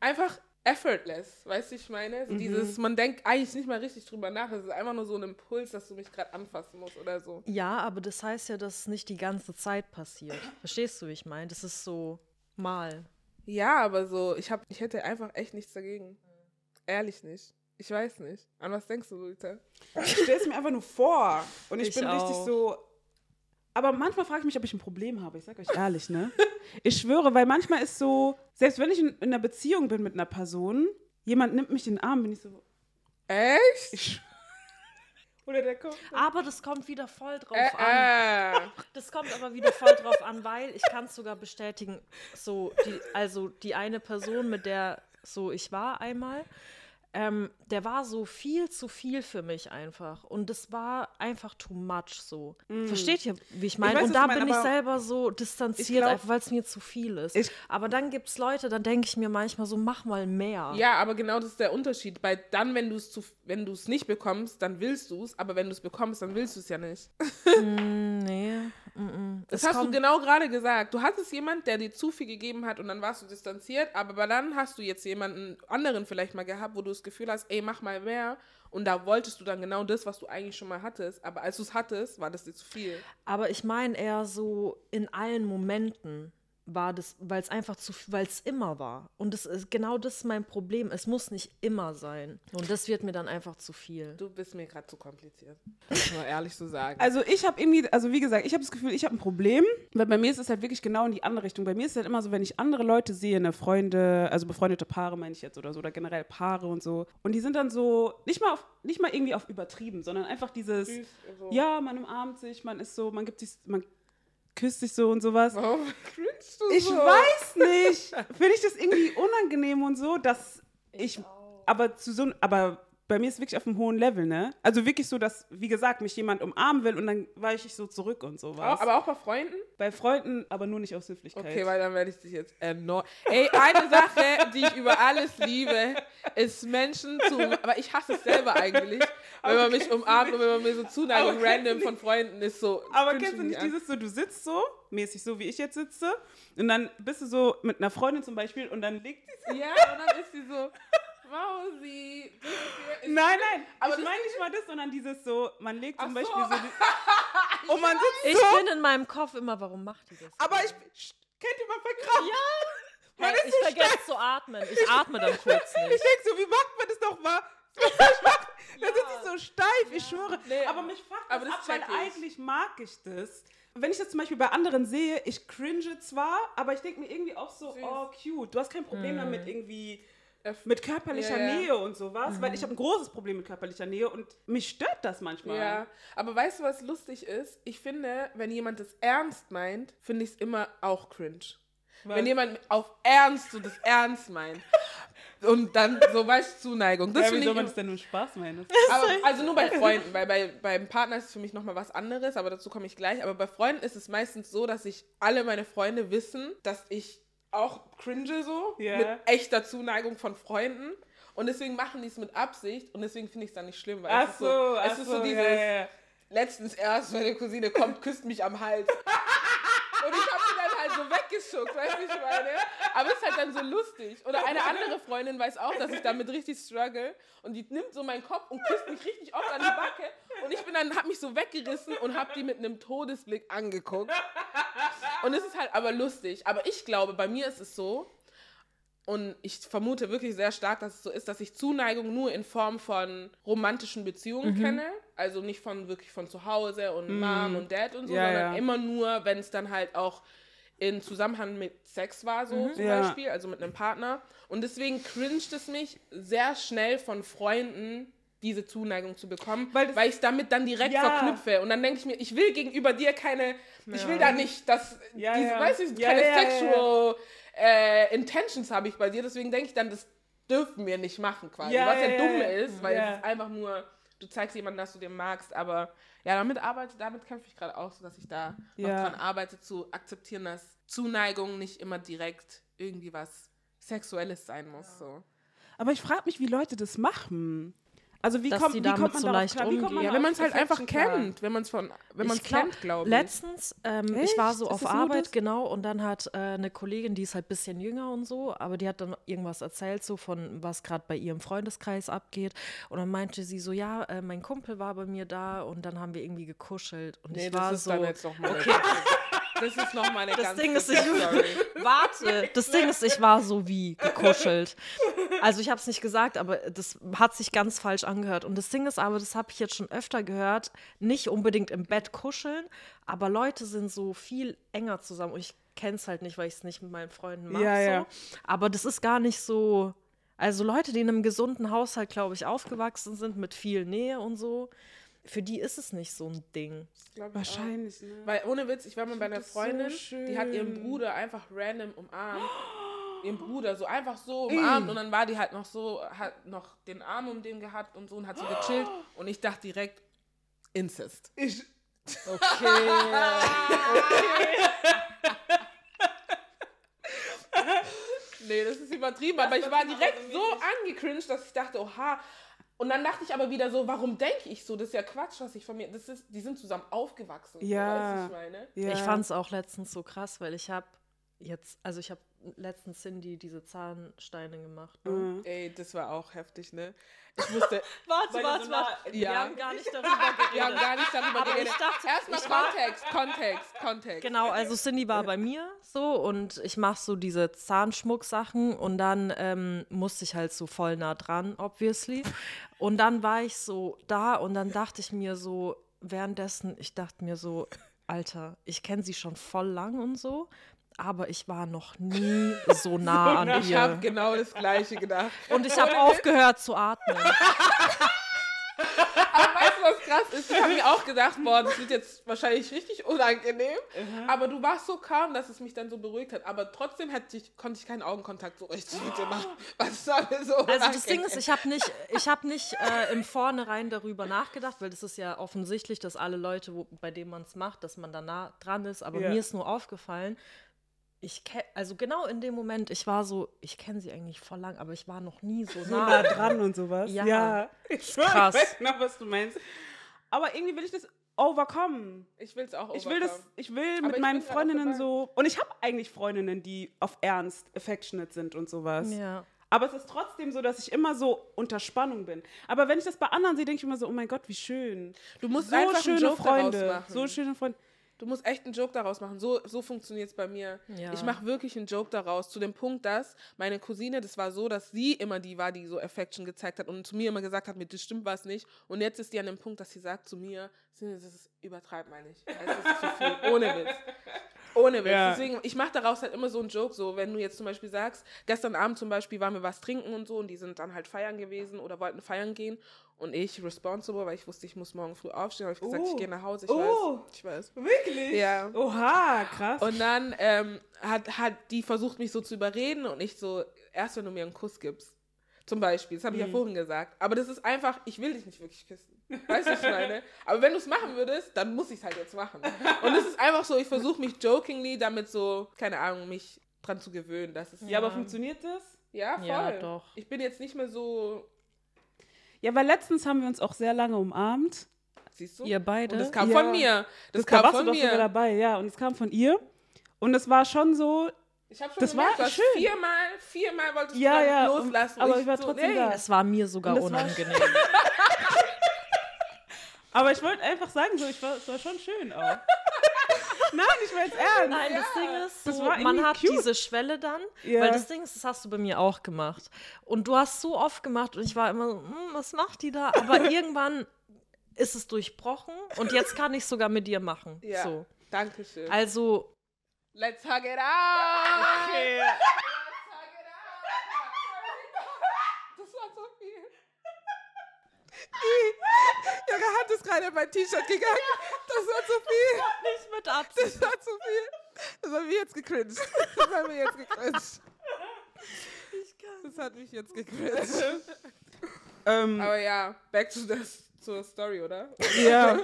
Einfach effortless, weißt du, ich meine? So dieses, man denkt eigentlich nicht mal richtig drüber nach, es ist einfach nur so ein Impuls, dass du mich gerade anfassen musst oder so. Ja, aber das heißt ja, dass es nicht die ganze Zeit passiert. Verstehst du, wie ich meine? Das ist so mal. Ja, aber so, ich, hab, ich hätte einfach echt nichts dagegen. Ehrlich nicht. Ich weiß nicht. An was denkst du, Rita? Ich stelle es mir einfach nur vor. Und ich, Ich bin richtig auch. so. Aber manchmal frage ich mich, ob ich ein Problem habe. Ich sage euch ehrlich, ne? Ich schwöre, weil manchmal ist so, selbst wenn ich in, in einer Beziehung bin mit einer Person, jemand nimmt mich in den Arm, bin ich so. Echt? Ich, (laughs) oder der kommt. Aber das kommt wieder voll drauf Äh, an. äh. Das kommt aber wieder voll drauf an, weil ich kann es sogar bestätigen, so die, also die eine Person, mit der so ich war einmal, ähm, der war so viel zu viel für mich einfach. Und das war einfach too much so. Versteht ihr, wie ich meine? Und da du meinst, bin ich selber so distanziert, glaub- einfach weil es mir zu viel ist. Ich- aber dann gibt es Leute, dann denke ich mir manchmal so, mach mal mehr. Ja, aber genau das ist der Unterschied. Weil dann, wenn du es zu, wenn du es nicht bekommst, dann willst du es, aber wenn du es bekommst, dann willst du es ja nicht. Nee. (laughs) Mm -mm. Das hast du genau gerade gesagt. Du hattest jemand, der dir zu viel gegeben hat und dann warst du distanziert, aber dann hast du jetzt jemanden anderen vielleicht mal gehabt, wo du das Gefühl hast, ey, mach mal mehr. Und da wolltest du dann genau das, was du eigentlich schon mal hattest. Aber als du es hattest, war das dir zu viel. Aber ich meine eher so in allen Momenten war das, weil es einfach zu, weil es immer war. Und das ist genau das ist mein Problem. Es muss nicht immer sein. Und das wird mir dann einfach zu viel. Du bist mir gerade zu kompliziert. Mal ehrlich so sagen. Also ich habe irgendwie, also wie gesagt, ich habe das Gefühl, ich habe ein Problem, weil bei mir ist es halt wirklich genau in die andere Richtung. Bei mir ist es halt immer so, wenn ich andere Leute sehe, ne, Freunde, also befreundete Paare meine ich jetzt oder so, oder generell Paare und so, und die sind dann so, nicht mal, auf, nicht mal irgendwie auf übertrieben, sondern einfach dieses, Süß, so. ja, man umarmt sich, man ist so, man gibt sich, man küsst sich so und sowas. Warum cringst du Ich so? weiß nicht. (laughs) Finde ich das irgendwie unangenehm und so, dass ich, aber zu so, aber bei mir ist es wirklich auf einem hohen Level, ne? Also wirklich so, dass, wie gesagt, mich jemand umarmen will und dann weiche ich so zurück und sowas. Auch, aber auch bei Freunden? bei Freunden, aber nur nicht aus Höflichkeit. Okay, weil dann werde ich dich jetzt erneut. Ey, eine Sache, die ich über alles liebe, ist Menschen zu. Aber ich hasse es selber eigentlich. Wenn man mich umarmt und wenn man mir so Zuneigung Aber random von Freunden ist so. aber kennst du nicht dieses so, du sitzt so, mäßig so, wie ich jetzt sitze, und dann bist du so mit einer Freundin zum Beispiel und dann legt sie Ja, und dann ist sie so. Mausi. Nein, nein, Aber ich meine nicht mal das, sondern dieses so, man legt zum Ach Beispiel so. so, die, und (laughs) man sitzt Ich so, bin in meinem Kopf immer, warum macht die das? aber ich, kennt ihr mal verkrampft? Ja. Man Hey, ist ich so vergesse zu atmen. Ich atme dann (laughs) kurz Ich nicht. denke so, wie macht man das doch mal? Ich da sitze ich so steif, ich schwöre. Nee, aber mich fuckt aber das das ab, weil ich. eigentlich mag ich das. Wenn ich das zum Beispiel bei anderen sehe, ich cringe zwar, aber ich denke mir irgendwie auch so, Süß. oh cute, du hast kein Problem damit irgendwie mit körperlicher Ja, ja. Nähe und sowas, weil ich habe ein großes Problem mit körperlicher Nähe und mich stört das manchmal. Ja, aber weißt du, was lustig ist? Ich finde, wenn jemand das ernst meint, finde ich es immer auch cringe. Wenn jemand auf Ernst so das ernst meint. (laughs) Und dann so, weißt Zuneigung. Das ja, wie finde soll ich man das denn nur Spaß? Aber, also nur bei (laughs) Freunden, weil bei, beim Partner ist es für mich nochmal was anderes, aber dazu komme ich gleich. Aber bei Freunden ist es meistens so, dass ich alle meine Freunde wissen, dass ich auch cringe so Ja. mit echter Zuneigung von Freunden. Und deswegen machen die es mit Absicht und deswegen finde ich es dann nicht schlimm, weil es Ach ist so, so, es ist so so, dieses, ja, ja. letztens erst, meine Cousine kommt, küsst mich am Hals. (laughs) Und ich habe weggeschuckt, weißt du, ich meine? Aber es ist halt dann so lustig. Oder eine andere Freundin weiß auch, dass ich damit richtig struggle. Und die nimmt so meinen Kopf und küsst mich richtig oft an die Backe. Und ich bin dann, hab mich so weggerissen und hab die mit einem Todesblick angeguckt. Und es ist halt aber lustig. Aber ich glaube, bei mir ist es so, und ich vermute wirklich sehr stark, dass es so ist, dass ich Zuneigung nur in Form von romantischen Beziehungen Mhm. kenne. Also nicht von wirklich von zu Hause und Mom und Dad und so, Ja, sondern ja. immer nur, wenn es dann halt auch in Zusammenhang mit Sex war, so zum Mhm. Ja. Beispiel, also mit einem Partner. Und deswegen cringed es mich sehr schnell von Freunden, diese Zuneigung zu bekommen, Weil weil, ich es damit dann direkt Ja. verknüpfe. Und dann denke ich mir, ich will gegenüber dir keine, ich will da nicht, dass, Ja, diese, ja. weißt du, Ja, keine ja, ja, ja. sexual Äh, Intentions habe ich bei dir. Deswegen denke ich dann, das dürfen wir nicht machen quasi. Ja, Was ja, ja, ja, dumm ja. ist, weil Ja. es einfach nur, du zeigst jemandem, dass du den magst. Aber ja, damit arbeite, damit kämpfe ich gerade auch so, dass ich da noch Ja. dran arbeite, zu akzeptieren, dass Zuneigung nicht immer direkt irgendwie was Sexuelles sein muss. So. Aber ich frage mich, wie Leute das machen. Also wie kommt, die wie damit kommt man so leicht klar? Wie kommt man umgehen. Ja, wenn man es halt einfach klar? kennt, wenn man es von, wenn man es kennt, glaube ich. Letztens, ähm, ich war so Ist auf Arbeit, das? genau, und dann hat äh, eine Kollegin, die ist halt ein bisschen jünger und so, aber die hat dann irgendwas erzählt, so von was gerade bei ihrem Freundeskreis abgeht. Und dann meinte sie so, ja, äh, mein Kumpel war bei mir da und dann haben wir irgendwie gekuschelt. Und Nee, ich das war ist so, dann jetzt noch mal okay. (laughs) Das ist noch mal eine Das ganz Ding ist, ich-. (laughs) Warte, das Ding ist, ich war so wie gekuschelt. Also ich habe es nicht gesagt, aber das hat sich ganz falsch angehört. Und das Ding ist aber, das habe ich jetzt schon öfter gehört, nicht unbedingt im Bett kuscheln, aber Leute sind so viel enger zusammen. Und ich kenne es halt nicht, weil ich es nicht mit meinen Freunden mache. Ja, so. ja. Aber das ist gar nicht so. Also Leute, die in einem gesunden Haushalt, glaube ich, aufgewachsen sind mit viel Nähe und so, für die ist es nicht so ein Ding. Ich. Wahrscheinlich, ne? Weil ohne Witz, ich war mal bei einer das so Freundin, die hat ihren. Bruder einfach random umarmt. (gasps) Ihren Bruder so einfach so umarmt und dann war die halt noch so, hat noch den Arm um den gehabt und so und hat so gechillt (gasps) und ich dachte direkt, Incest. Ich, Okay. (laughs) Nee, das ist übertrieben, aber ich war direkt so angecringed, dass ich dachte, oha. Und dann dachte ich aber wieder so, warum denke ich so? Das ist ja Quatsch, was ich von mir. Das ist, die sind zusammen aufgewachsen. Ja. So, weißt ich meine? ja. Ich fand es auch letztens so krass, weil ich habe jetzt, also ich habe letztens Cindy diese Zahnsteine gemacht. Ne? Mhm. Ey, das war auch heftig, ne? Ich musste. (laughs) Warte, warte, so warte. nah- Wir Ja. haben gar nicht darüber geredet. Wir haben gar nicht darüber Aber ich geredet. dachte, Erstmal ich war- Kontext, Kontext, Kontext. Genau, also Cindy war bei mir so und ich mache so diese Zahnschmucksachen und dann ähm, musste ich halt so voll nah dran, obviously. Und dann war ich so da und dann dachte ich mir so, währenddessen, ich dachte mir so, Alter, ich kenne sie schon voll lang und so, aber ich war noch nie (laughs) so nah an Ich habe ihr. genau das Gleiche gedacht. Und ich habe aufgehört zu atmen. (laughs) Aber weißt du, was krass ist? Ich habe mir auch gedacht, boah, das wird jetzt wahrscheinlich richtig unangenehm. Aber du warst so calm, dass es mich dann so beruhigt hat. Aber trotzdem ich, konnte ich keinen Augenkontakt so richtig mit dir machen. (laughs) Was soll mir so Also das Ding unangenehm? ist, ich habe nicht, ich habe nicht äh, im Vornherein darüber nachgedacht, weil das ist ja offensichtlich, dass alle Leute, wo, bei denen man es macht, dass man da nah dran ist. Aber Ja. mir ist nur aufgefallen, ich ke- also genau in dem Moment, ich war so, ich kenne sie eigentlich voll lang, aber ich war noch nie so (laughs) so nah. nah dran und sowas. Ja. Ich, schwör, Krass. ich weiß genau, (laughs) was du meinst. Aber irgendwie will ich das overkommen. Ich will es auch Ich will das, ich will Aber mit ich meinen Freundinnen so. Und ich habe eigentlich Freundinnen, die auf Ernst affectionate sind und sowas. Ja. Aber es ist trotzdem so, dass ich immer so unter Spannung bin. Aber wenn ich das bei anderen sehe, denke ich immer so, oh mein Gott, wie schön. Du musst So einfach einen schöne Freunde. So schöne Freunde. Du musst echt einen Joke daraus machen. So, so funktioniert es bei mir. Ja. Ich mache wirklich einen Joke daraus. Zu dem Punkt, dass meine Cousine, das war so, dass sie immer die war, die so Affection gezeigt hat und zu mir immer gesagt hat, mit das stimmt was nicht. Und jetzt ist die an dem Punkt, dass sie sagt zu mir, "Sinne, das ist übertreib mal nicht. Also, das ist zu viel. Ohne Witz. Ohne Witz. Ja. Deswegen, ich mache daraus halt immer so einen Joke, so wenn du jetzt zum Beispiel sagst, gestern Abend zum Beispiel waren wir was trinken und so und die sind dann halt feiern gewesen oder wollten feiern gehen und ich responsible, weil ich wusste, ich muss morgen früh aufstehen, habe ich gesagt, Oh. ich gehe nach Hause, ich Oh. weiß, ich weiß. Wirklich? Ja. Oha, krass. Und dann ähm, hat, hat die versucht, mich so zu überreden und ich so, erst wenn du mir einen Kuss gibst. Zum Beispiel, das habe ich ja vorhin gesagt. Aber das ist einfach, ich will dich nicht wirklich küssen. Weißt du, was ich meine? Aber wenn du es machen würdest, dann muss ich es halt jetzt machen. Und es ist einfach so, ich versuche mich jokingly damit so, keine Ahnung, mich dran zu gewöhnen, dass es. ja, aber funktioniert das? Ja, voll. Ja, doch. Ich bin jetzt nicht mehr so, Ja, weil letztens haben wir uns auch sehr lange umarmt. siehst du? Ihr beide? Und das kam Ja. von mir. Das, Das, kam kam warst von du doch sogar mir. dabei, ja. Und es kam von ihr. Und es war schon so, Ich habe schon Das gemerkt, war schön. viermal, viermal wolltest du Ja, ja, loslassen. aber Und ich war so, trotzdem nee. da. es war mir sogar Und unangenehm. (laughs) aber ich wollte einfach sagen, so, ich war, es war schon schön auch. Nein, ich jetzt ernst. Nein, das Ding ist, so, man hat cute. diese Schwelle dann, Ja. weil das Ding ist, das hast du bei mir auch gemacht. Und du hast so oft gemacht und ich war immer so, hm, was macht die da? Aber (laughs) irgendwann ist es durchbrochen und jetzt kann ich sogar mit dir machen. Ja, So. danke schön. Also, Let's hug it out! Okay. (laughs) Let's hug it out! Das war so viel. Ihre Hand ist gerade in mein T-Shirt gegangen. Das war zu viel. Nicht mit Absicht. Das war zu viel. Das hat mich jetzt gecringed. Das hat mich jetzt gecringed. Das hat mich jetzt gecringed. Ähm, Aber ja, back to this, zur Story, oder? ja.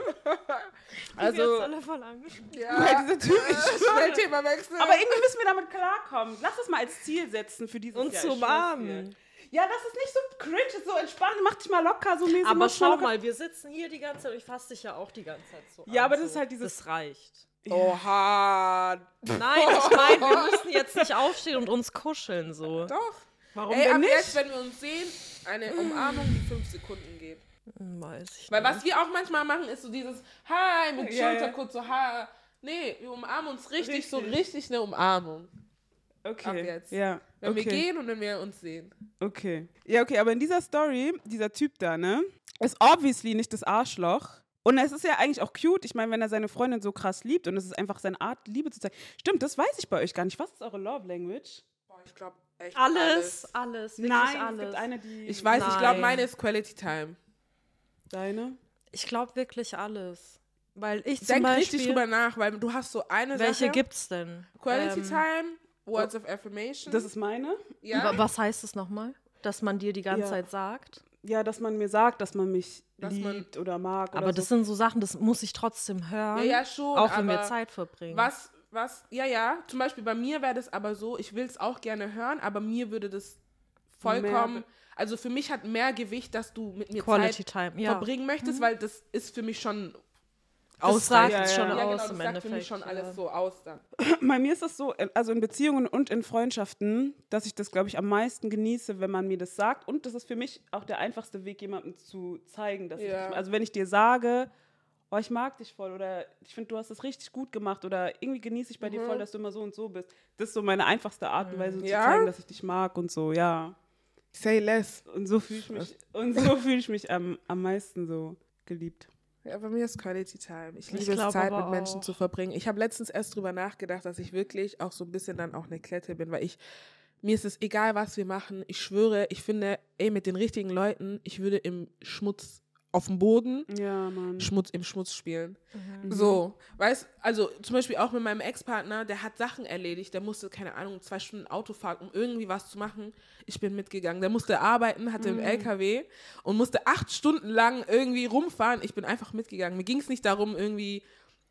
Also, alle voll angesprochen. Ja, Weil dieser Typ, ich äh, Thema wechseln. aber irgendwie müssen wir damit klarkommen. Lass das mal als Ziel setzen für dieses Und Jahr. zu ich schwör's umarmen. Ja, das ist nicht so cringe, ist so entspannt. Mach dich mal locker, so mäßig. Aber mal schau locker. mal, wir sitzen hier die ganze Zeit und ich fasse dich ja auch die ganze Zeit so Ja, an, aber das so. ist halt dieses- Das reicht. Oha. Nein, ich (laughs) meine, wir müssen jetzt nicht aufstehen und uns kuscheln so. Doch. Warum Ey, denn ab nicht? jetzt, wenn wir uns sehen, eine Umarmung, die fünf Sekunden geht. Weiß ich Weil nicht. was wir auch manchmal machen, ist so dieses Hi mit Ja, Schulter ja. kurz so Ha. Nee, wir umarmen uns richtig, so Richtig. richtig eine Umarmung. Okay. ab jetzt. Ja. Wenn okay. wir gehen und wenn wir uns sehen. Okay. Ja, okay, aber in dieser Story, dieser Typ da, ne, ist obviously nicht das Arschloch. Und es ist ja eigentlich auch cute. Ich meine, wenn er seine Freundin so krass liebt und es ist einfach seine Art, Liebe zu zeigen. Stimmt, das weiß ich bei euch gar nicht. Was ist eure Love Language? Boah, ich glaube echt Alles, alles, wirklich Nein, alles. es gibt eine, die. Ich weiß, ich glaube, Nein. meine ist Quality Time. Deine? Ich glaube wirklich alles. Weil ich zum Denk Beispiel... richtig drüber nach, weil du hast so eine welche Sache. gibt's denn? Quality Ähm, Time, Words of Affirmation. Das ist meine? ja. wa- Was heißt es nochmal? Dass man dir die ganze Ja. Zeit sagt? Ja, dass man mir sagt, dass man mich Dass man- liebt oder mag. Aber oder das so. sind so Sachen, das muss ich trotzdem hören. ja, ja, schon. auch wenn wir aber Zeit verbringen. Was, was, ja, ja. Zum Beispiel bei mir wäre das aber so, ich will es auch gerne hören, aber mir würde das vollkommen. Mehr- also für mich hat mehr Gewicht, dass du mit mir Quality Zeit Time, ja. verbringen möchtest, weil das ist für mich schon Das sagt Ja, schon Ja, aus genau, im das sagt Endeffekt. für mich schon alles so aus dann. (clears throat) Bei mir ist es so, äh, also in Beziehungen und in Freundschaften, dass ich das, glaube ich, am meisten genieße, wenn man mir das sagt. Und das ist für mich auch der einfachste Weg, jemandem zu zeigen, dass Ja. ich, also wenn ich dir sage, oh, ich mag dich voll oder ich finde, du hast das richtig gut gemacht oder irgendwie genieße ich bei dir voll, dass du immer so und so bist. Das ist so meine einfachste Art und Weise Mhm. Ja? zu zeigen, dass ich dich mag und so, ja. Say less. Und so fühle ich mich, und so fühle ich mich am, am meisten so geliebt. Ja, bei mir ist Quality Time. Ich Ich liebe es, glaub Zeit mit Menschen auch. zu verbringen. Ich habe letztens erst drüber nachgedacht, dass ich wirklich auch so ein bisschen dann auch eine Klette bin, weil ich, mir ist es egal, was wir machen. Ich schwöre, ich finde, ey, mit den richtigen Leuten, ich würde im Schmutz auf dem Boden Ja. Schmutz im Schmutz spielen. Mhm. So, weißt also zum Beispiel auch mit meinem Ex-Partner, der hat Sachen erledigt, der musste, keine Ahnung, zwei Stunden Auto fahren, um irgendwie was zu machen. Ich bin mitgegangen. Der musste arbeiten, hatte Mhm. einen LKW und musste acht Stunden lang irgendwie rumfahren. Ich bin einfach mitgegangen. Mir ging es nicht darum, irgendwie.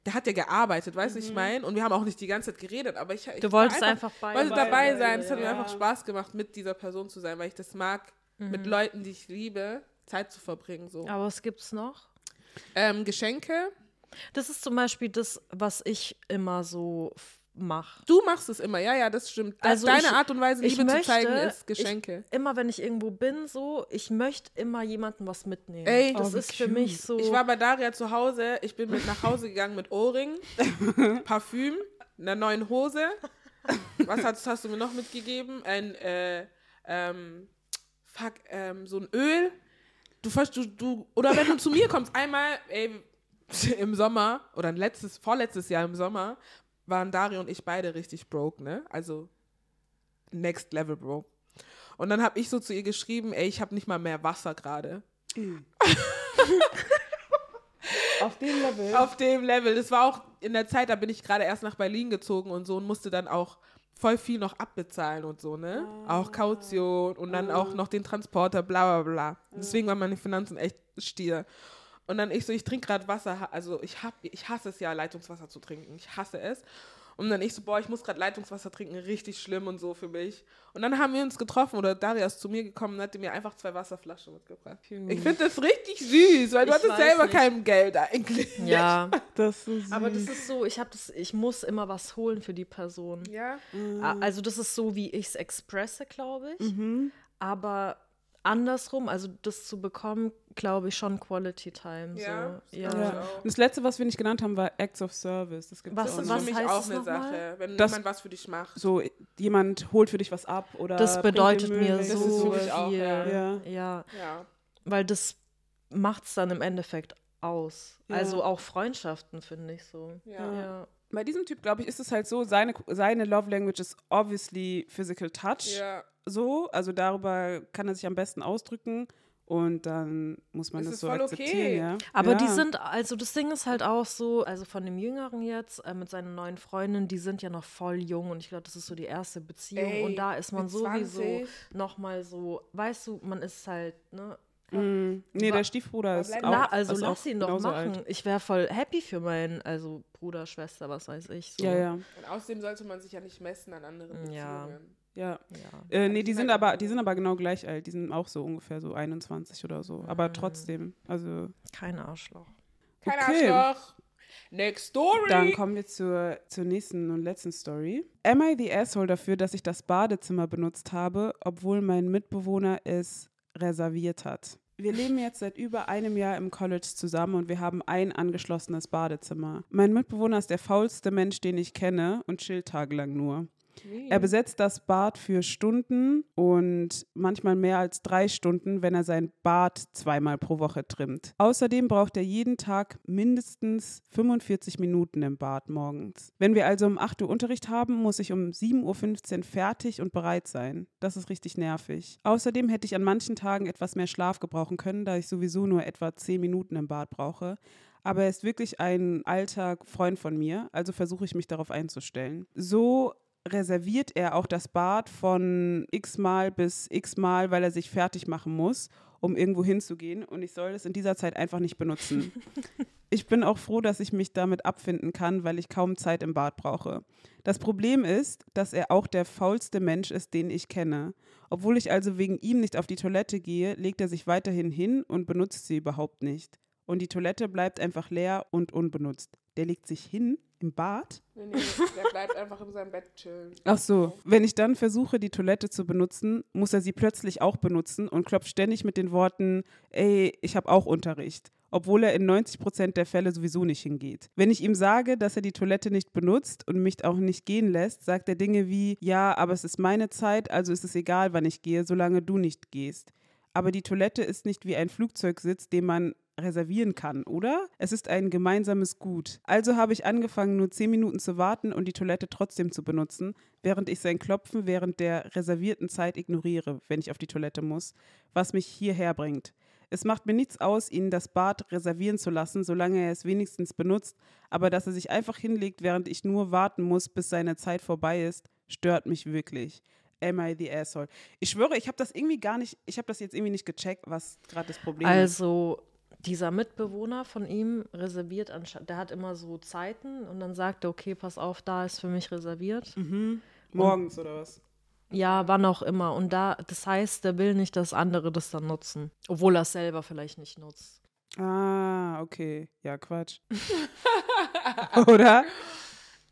Der hat ja gearbeitet, weißt du, ich meine? Und wir haben auch nicht die ganze Zeit geredet, aber ich, ich Mhm. Du wolltest einfach bei wollte dabei sein. Es hat mir ja. einfach Spaß gemacht, mit dieser Person zu sein, weil ich das mag, Mhm. mit Leuten, die ich liebe, Zeit zu verbringen. So. Aber was gibt's noch? Ähm, Geschenke. Das ist zum Beispiel das, was ich immer so mache. Du machst es immer, ja, ja, das stimmt. Das, Also deine ich- Art und Weise, ich Liebe zu möchte- zeigen, ist Geschenke. Ich, immer wenn ich irgendwo bin, so, ich möchte immer jemandem was mitnehmen. Ey, das Oh, ist für cute. mich so. ich war bei Daria zu Hause, ich bin mit nach Hause gegangen mit Ohrring, (laughs) Parfüm, einer neuen Hose. Was hast, hast du mir noch mitgegeben? Ein, äh, ähm, fuck, ähm, so ein Öl. Du, du, du, oder wenn du zu mir kommst, einmal, ey, (laughs) im Sommer, oder ein letztes, vorletztes Jahr im Sommer, waren Daria und ich beide richtig broke, ne? Also, next level broke. Und dann habe ich so zu ihr geschrieben, ey, ich habe nicht mal mehr Wasser gerade. (laughs) Auf dem Level. Auf dem Level. Das war auch in der Zeit, da bin ich gerade erst nach Berlin gezogen und so und musste dann auch voll viel noch abbezahlen und so, ne? Auch Kaution und dann auch noch den Transporter, bla bla bla. Deswegen waren meine Finanzen echt stier. Und dann ich so, ich trinke gerade Wasser, also ich hab, ich hasse es ja, Leitungswasser zu trinken. Ich hasse es. Und dann ich so, boah, ich muss gerade Leitungswasser trinken, richtig schlimm und so für mich. Und dann haben wir uns getroffen oder Daria ist zu mir gekommen und hat mir einfach zwei Wasserflaschen mitgebracht. Cute. Ich finde das richtig süß, weil du Ich hattest selber nicht. kein Geld eigentlich. ja, (laughs) Das ist so süß. aber das ist so, ich habe das, ich muss immer was holen für die Person. Ja. A- Also das ist so, wie ich es expresse, glaube ich. Mhm. Aber andersrum, also das zu bekommen, glaube ich schon Quality Time. Ja, so. das ja. Ja. Und das letzte, was wir nicht genannt haben, war Acts of Service. Das gibt's Was- auch was für mich heißt auch eine noch mal? Sache, wenn Das- jemand was für dich macht. so jemand holt für dich was ab oder Das bedeutet mir. Das ist so für mich auch, viel. ja. Ja. ja, Ja. weil das macht es dann im Endeffekt aus. Ja. Also auch Freundschaften, finde ich so. Ja. Ja. Bei diesem Typ, glaube ich, ist es halt so, seine, seine Love Language ist obviously Physical Touch. Ja. So, also darüber kann er sich am besten ausdrücken. Und dann muss man Das das, ist so voll akzeptieren, okay. ja. Aber ja. die sind, also das Ding ist halt auch so, also von dem Jüngeren jetzt, äh, mit seiner neuen Freundin, die sind ja noch voll jung und ich glaube, das ist so die erste Beziehung Ey, und da ist man sowieso 20? nochmal so, weißt du, man ist halt, ne? Mm, nee, Wa- der Stiefbruder ist auch, Na, also ist lass auch ihn doch machen. Alt. Ich wäre voll happy für meinen, also Bruder, Schwester, was weiß ich. So. Ja, ja, Und außerdem sollte man sich ja nicht messen an anderen Beziehungen. Ja. Ja. ja. Äh, nee, die die sind aber, die sind aber genau gleich alt. Die sind auch so ungefähr so 21 oder so. Aber trotzdem, also Kein Arschloch. Kein Okay. Arschloch. Next story. Dann kommen wir zur, zur nächsten und letzten Story. Am I the asshole dafür, dass ich das Badezimmer benutzt habe, obwohl mein Mitbewohner es reserviert hat? Wir leben jetzt seit über einem Jahr im College zusammen und wir haben ein angeschlossenes Badezimmer. Mein Mitbewohner ist der faulste Mensch, den ich kenne und chillt tagelang nur. Er besetzt das Bad für Stunden und manchmal mehr als drei Stunden, wenn er sein Bad zweimal pro Woche trimmt. Außerdem braucht er jeden Tag mindestens 45 Minuten im Bad morgens. Wenn wir also um 8 Uhr Unterricht haben, muss ich um 7.15 Uhr fertig und bereit sein. Das ist richtig nervig. Außerdem hätte ich an manchen Tagen etwas mehr Schlaf gebrauchen können, da ich sowieso nur etwa 10 Minuten im Bad brauche. Aber er ist wirklich ein alter Freund von mir, also versuche ich mich darauf einzustellen. So reserviert er auch das Bad von x Mal bis x Mal, weil er sich fertig machen muss, um irgendwo hinzugehen. Und ich soll es in dieser Zeit einfach nicht benutzen. (laughs) Ich bin auch froh, dass ich mich damit abfinden kann, weil ich kaum Zeit im Bad brauche. Das Problem ist, dass er auch der faulste Mensch ist, den ich kenne. Obwohl ich also wegen ihm nicht auf die Toilette gehe, legt er sich weiterhin hin und benutzt sie überhaupt nicht. Und die Toilette bleibt einfach leer und unbenutzt. Der legt sich hin im Bad Nee, nee, der bleibt einfach in seinem Bett chillen. Ach so, wenn ich dann versuche, die Toilette zu benutzen, muss er sie plötzlich auch benutzen und klopft ständig mit den Worten, ey, ich habe auch Unterricht, obwohl er in 90 Prozent der Fälle sowieso nicht hingeht. Wenn ich ihm sage, dass er die Toilette nicht benutzt und mich auch nicht gehen lässt, sagt er Dinge wie, ja, aber es ist meine Zeit, also ist es egal, wann ich gehe, solange du nicht gehst. Aber die Toilette ist nicht wie ein Flugzeugsitz, den man reservieren kann, oder? Es ist ein gemeinsames Gut. Also habe ich angefangen, nur 10 Minuten zu warten und die Toilette trotzdem zu benutzen, während ich sein Klopfen während der reservierten Zeit ignoriere, wenn ich auf die Toilette muss, was mich hierher bringt. Es macht mir nichts aus, ihn das Bad reservieren zu lassen, solange er es wenigstens benutzt, aber dass er sich einfach hinlegt, während ich nur warten muss, bis seine Zeit vorbei ist, stört mich wirklich. Am I the asshole? Ich schwöre, ich habe das irgendwie gar nicht, ich habe das jetzt irgendwie nicht gecheckt, was gerade das Problem ist. Also dieser Mitbewohner von ihm reserviert, anscheinend, der hat immer so Zeiten und dann sagt er, okay, pass auf, da ist für mich reserviert. Morgens oder was? Ja, wann auch immer. Und da, das heißt, der will nicht, dass andere das dann nutzen. Obwohl er es selber vielleicht nicht nutzt. Ah, okay. Ja, Quatsch. (laughs) (laughs) Oder?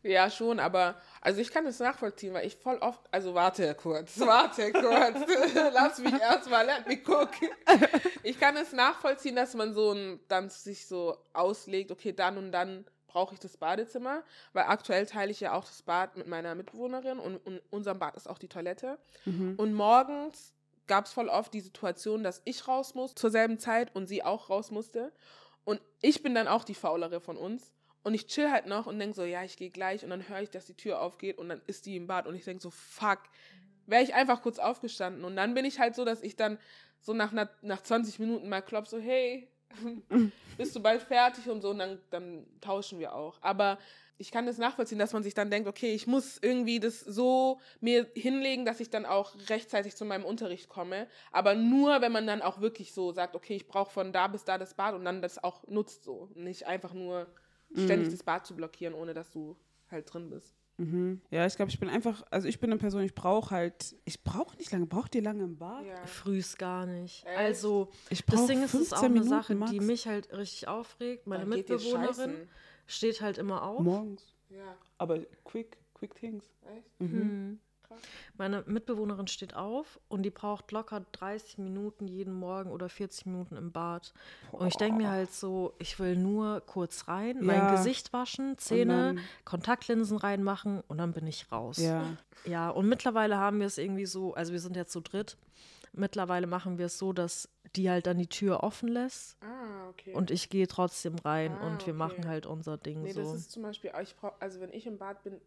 Ja, schon, aber also ich kann das nachvollziehen, weil ich voll oft, also warte kurz, (laughs) warte kurz, (laughs) lass mich erstmal, let me cook. Ich kann es nachvollziehen, dass man so ein, dann sich so auslegt, okay, dann und dann brauche ich das Badezimmer, weil aktuell teile ich ja auch das Bad mit meiner Mitbewohnerin und, und unserem Bad ist auch die Toilette. Und morgens gab es voll oft die Situation, dass ich raus muss zur selben Zeit und sie auch raus musste. Und ich bin dann auch die Faulere von uns. Und ich chill halt noch und denke so, ja, ich gehe gleich. Und dann höre ich, dass die Tür aufgeht und dann ist die im Bad. Und ich denke so, fuck, wäre ich einfach kurz aufgestanden. Und dann bin ich halt so, dass ich dann so nach, nach 20 Minuten mal klopf, so, hey, (laughs) bist du bald fertig und so. Und dann, dann tauschen wir auch. Aber ich kann das nachvollziehen, dass man sich dann denkt, okay, ich muss irgendwie das so mir hinlegen, dass ich dann auch rechtzeitig zu meinem Unterricht komme. Aber nur, wenn man dann auch wirklich so sagt, okay, ich brauche von da bis da das Bad und dann das auch nutzt so. Nicht einfach nur ständig das Bad zu blockieren, ohne dass du halt drin bist. Mhm. Ja, ich glaube, ich bin einfach, also ich bin eine Person, ich brauche halt, ich brauche nicht lange, braucht ihr lange im Bad? Ja. Frühst gar nicht. Echt? Also, Ich das Ding ist, es ist auch 15 eine Minuten Sache, max. die mich halt richtig aufregt. Meine Dann Mitbewohnerin steht halt immer auf. Morgens. Ja, Aber quick, quick things. echt? Mhm. Krass. Meine Mitbewohnerin steht auf und die braucht locker 30 Minuten jeden Morgen oder 40 Minuten im Bad. Und ich denke mir halt so, ich will nur kurz rein, mein Ja. Gesicht waschen, Zähne, Kontaktlinsen reinmachen und dann bin ich raus. Ja. Ja, und mittlerweile haben wir es irgendwie so, also wir sind jetzt zu dritt. Mittlerweile machen wir es so, dass die halt dann die Tür offen lässt Ah, okay. und ich gehe trotzdem rein Ah, und wir okay. machen halt unser Ding nee, so. das ist zum Beispiel, ich brauch, also wenn ich im Bad bin,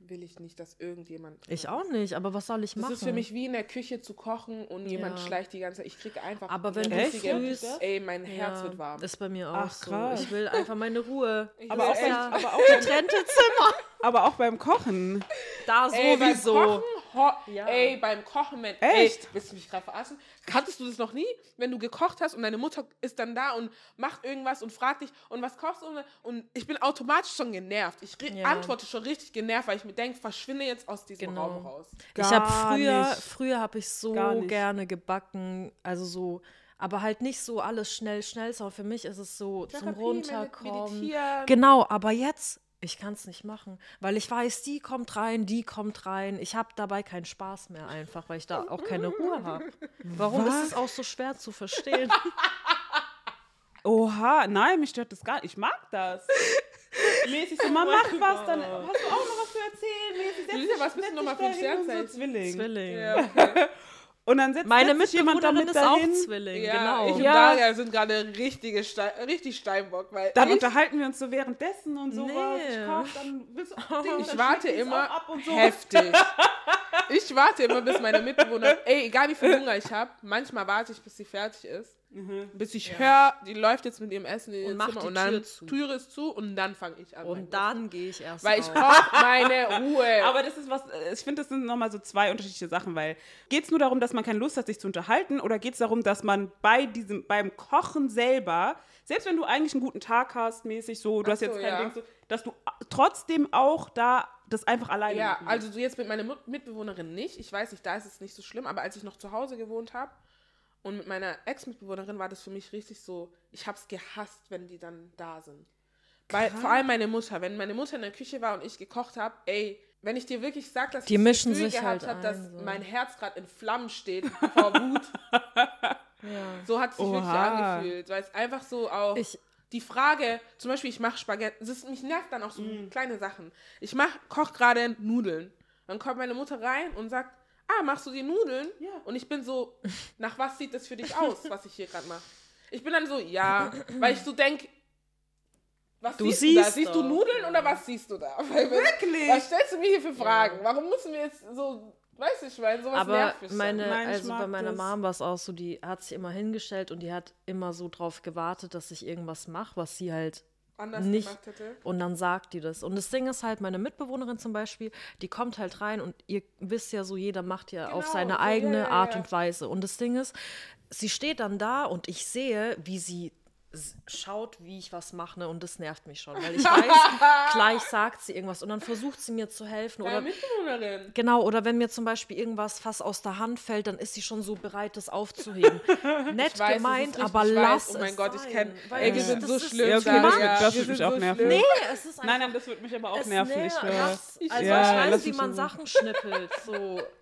will ich nicht, dass irgendjemand. Ich auch nicht, aber was soll ich Das machen? ist für mich wie in der Küche zu kochen und jemand Ja. schleicht die ganze Zeit. Ich kriege einfach. Aber wenn du frühst- Ey, mein Herz Ja, wird warm. Ist bei mir auch Ach, so. krass. Ich will einfach meine Ruhe. Ich Aber will auch, beim, echt- aber, auch beim, Getrennte Zimmer. aber auch beim Kochen. Da Ey, beim sowieso. Kochen, Ja. ey, beim Kochen, man, Echt? ey, willst du mich gerade verarschen? Kanntest du das noch nie? Wenn du gekocht hast und deine Mutter ist dann da und macht irgendwas und fragt dich, und was kochst du? Und ich bin automatisch schon genervt. Ich Ja. antworte schon richtig genervt, weil ich mir denke, verschwinde jetzt aus diesem Genau. Raum raus. ich habe Gar früher, nicht. früher habe ich so Gar gerne gebacken, also so, aber halt nicht so alles schnell, schnell, sondern für mich ist es so zum Therapie, Runterkommen. meditieren. Genau, aber jetzt, ich kann es nicht machen, weil ich weiß, die kommt rein, die kommt rein. Ich habe dabei keinen Spaß mehr einfach, weil ich da auch keine Ruhe habe. Warum Was? ist es auch so schwer zu verstehen? (laughs) Oha, nein, mich stört das gar nicht. Ich mag das. Mäßig so, man (laughs) macht was, dann hast du auch noch was zu erzählen. Mäßig, setz Lisa, dich- was bist du nochmal für ein Sternzeichen? So Zwilling. Zwilling. Ja, okay. (laughs) Und dann setzt, Meine setzt sich jemand Mitbewohnerin damit ist auch dahin. Zwilling, ja genau. ich und Ja. Daria sind gerade richtige Stein, richtig Steinbock, weil Dann ich, unterhalten wir uns so währenddessen und sowas. Nee. Ich koch, dann auch Ding, ich dann warte immer auch ab und so. heftig. (laughs) Ich warte immer, bis meine Mitbewohner, ey, egal wie viel Hunger ich habe, manchmal warte ich, bis sie fertig ist. Bis ich höre, die läuft jetzt mit ihrem Essen in ihr Und macht Zimmer die und dann Tür zu. Tür ist zu und dann fange ich an. Und dann gehe ich erst Weil ich raus. brauche (laughs) meine Ruhe. Aber das ist was, ich finde, das sind nochmal so zwei unterschiedliche Sachen, weil geht es nur darum, dass man keine Lust hat, sich zu unterhalten, oder geht es darum, dass man bei diesem, beim Kochen selber, selbst wenn du eigentlich einen guten Tag hast, mäßig so, du Ach hast jetzt so, kein ja. Ding so, dass du trotzdem auch da das einfach alleine Ja, also du jetzt mit meiner Mitbewohnerin nicht. Ich weiß nicht, da ist es nicht so schlimm, aber als ich noch zu Hause gewohnt habe und mit meiner Ex-Mitbewohnerin war das für mich richtig so, ich habe es gehasst, wenn die dann da sind. Weil vor allem meine Mutter, wenn meine Mutter in der Küche war und ich gekocht habe, ey, wenn ich dir wirklich sage, dass Die ich das mischen Gefühl sich gehabt halt habe, dass so. mein Herz gerade in Flammen steht vor Wut, (laughs) Ja. so hat es sich wirklich Oha. angefühlt. Weil es einfach so auch Ich- die Frage, zum Beispiel, ich mache Spaghetti, das ist, mich nervt dann auch so Mm. kleine Sachen. Ich mach, koch gerade Nudeln. Dann kommt meine Mutter rein und sagt, ah, machst du die Nudeln? Ja. Und ich bin so, (laughs) nach was sieht das für dich aus, was ich hier gerade mache? Ich bin dann so, ja, (clears throat) weil ich so denke, was Du siehst, du da? siehst Siehst du. Nudeln oder was siehst du da? (laughs) Weil, Wirklich? Was stellst du mir hier für Fragen? Warum müssen wir jetzt so, weißt du, ich meine, sowas Aber nervt mich meine, schon. Nein, also bei meiner das. Mom war es auch so, die hat sich immer hingestellt und die hat immer so drauf gewartet, dass ich irgendwas mache, was sie halt anders nicht- gemacht hätte. und dann sagt die das. Und das Ding ist halt, meine Mitbewohnerin zum Beispiel, die kommt halt rein und ihr wisst ja so, jeder macht ja auf Genau, seine so, eigene ja, ja, Art und Weise. Und das Ding ist, sie steht dann da und ich sehe, wie sie schaut, wie ich was mache, ne? und das nervt mich schon, weil (laughs) ich weiß, gleich sagt sie irgendwas und dann versucht sie mir zu helfen oder Mitbewohnerin. Genau, oder wenn mir zum Beispiel irgendwas fast aus der Hand fällt, dann ist sie schon so bereit, das aufzuheben. (laughs) Nett Ich weiß, es gemeint, aber ich lass weiß, oh mein es Gott, ich sein, kenn- weil ey, wir ich- sind so schlimm, Ja, okay, das wird- ja. das sind mich auch so nerven. schlimm. Nee, es ist einfach Nein, nein, das wird mich aber auch es nerven. Ich, nervt. äh, also Ja, ich weiß, wie man Sachen schnippelt. So. (laughs)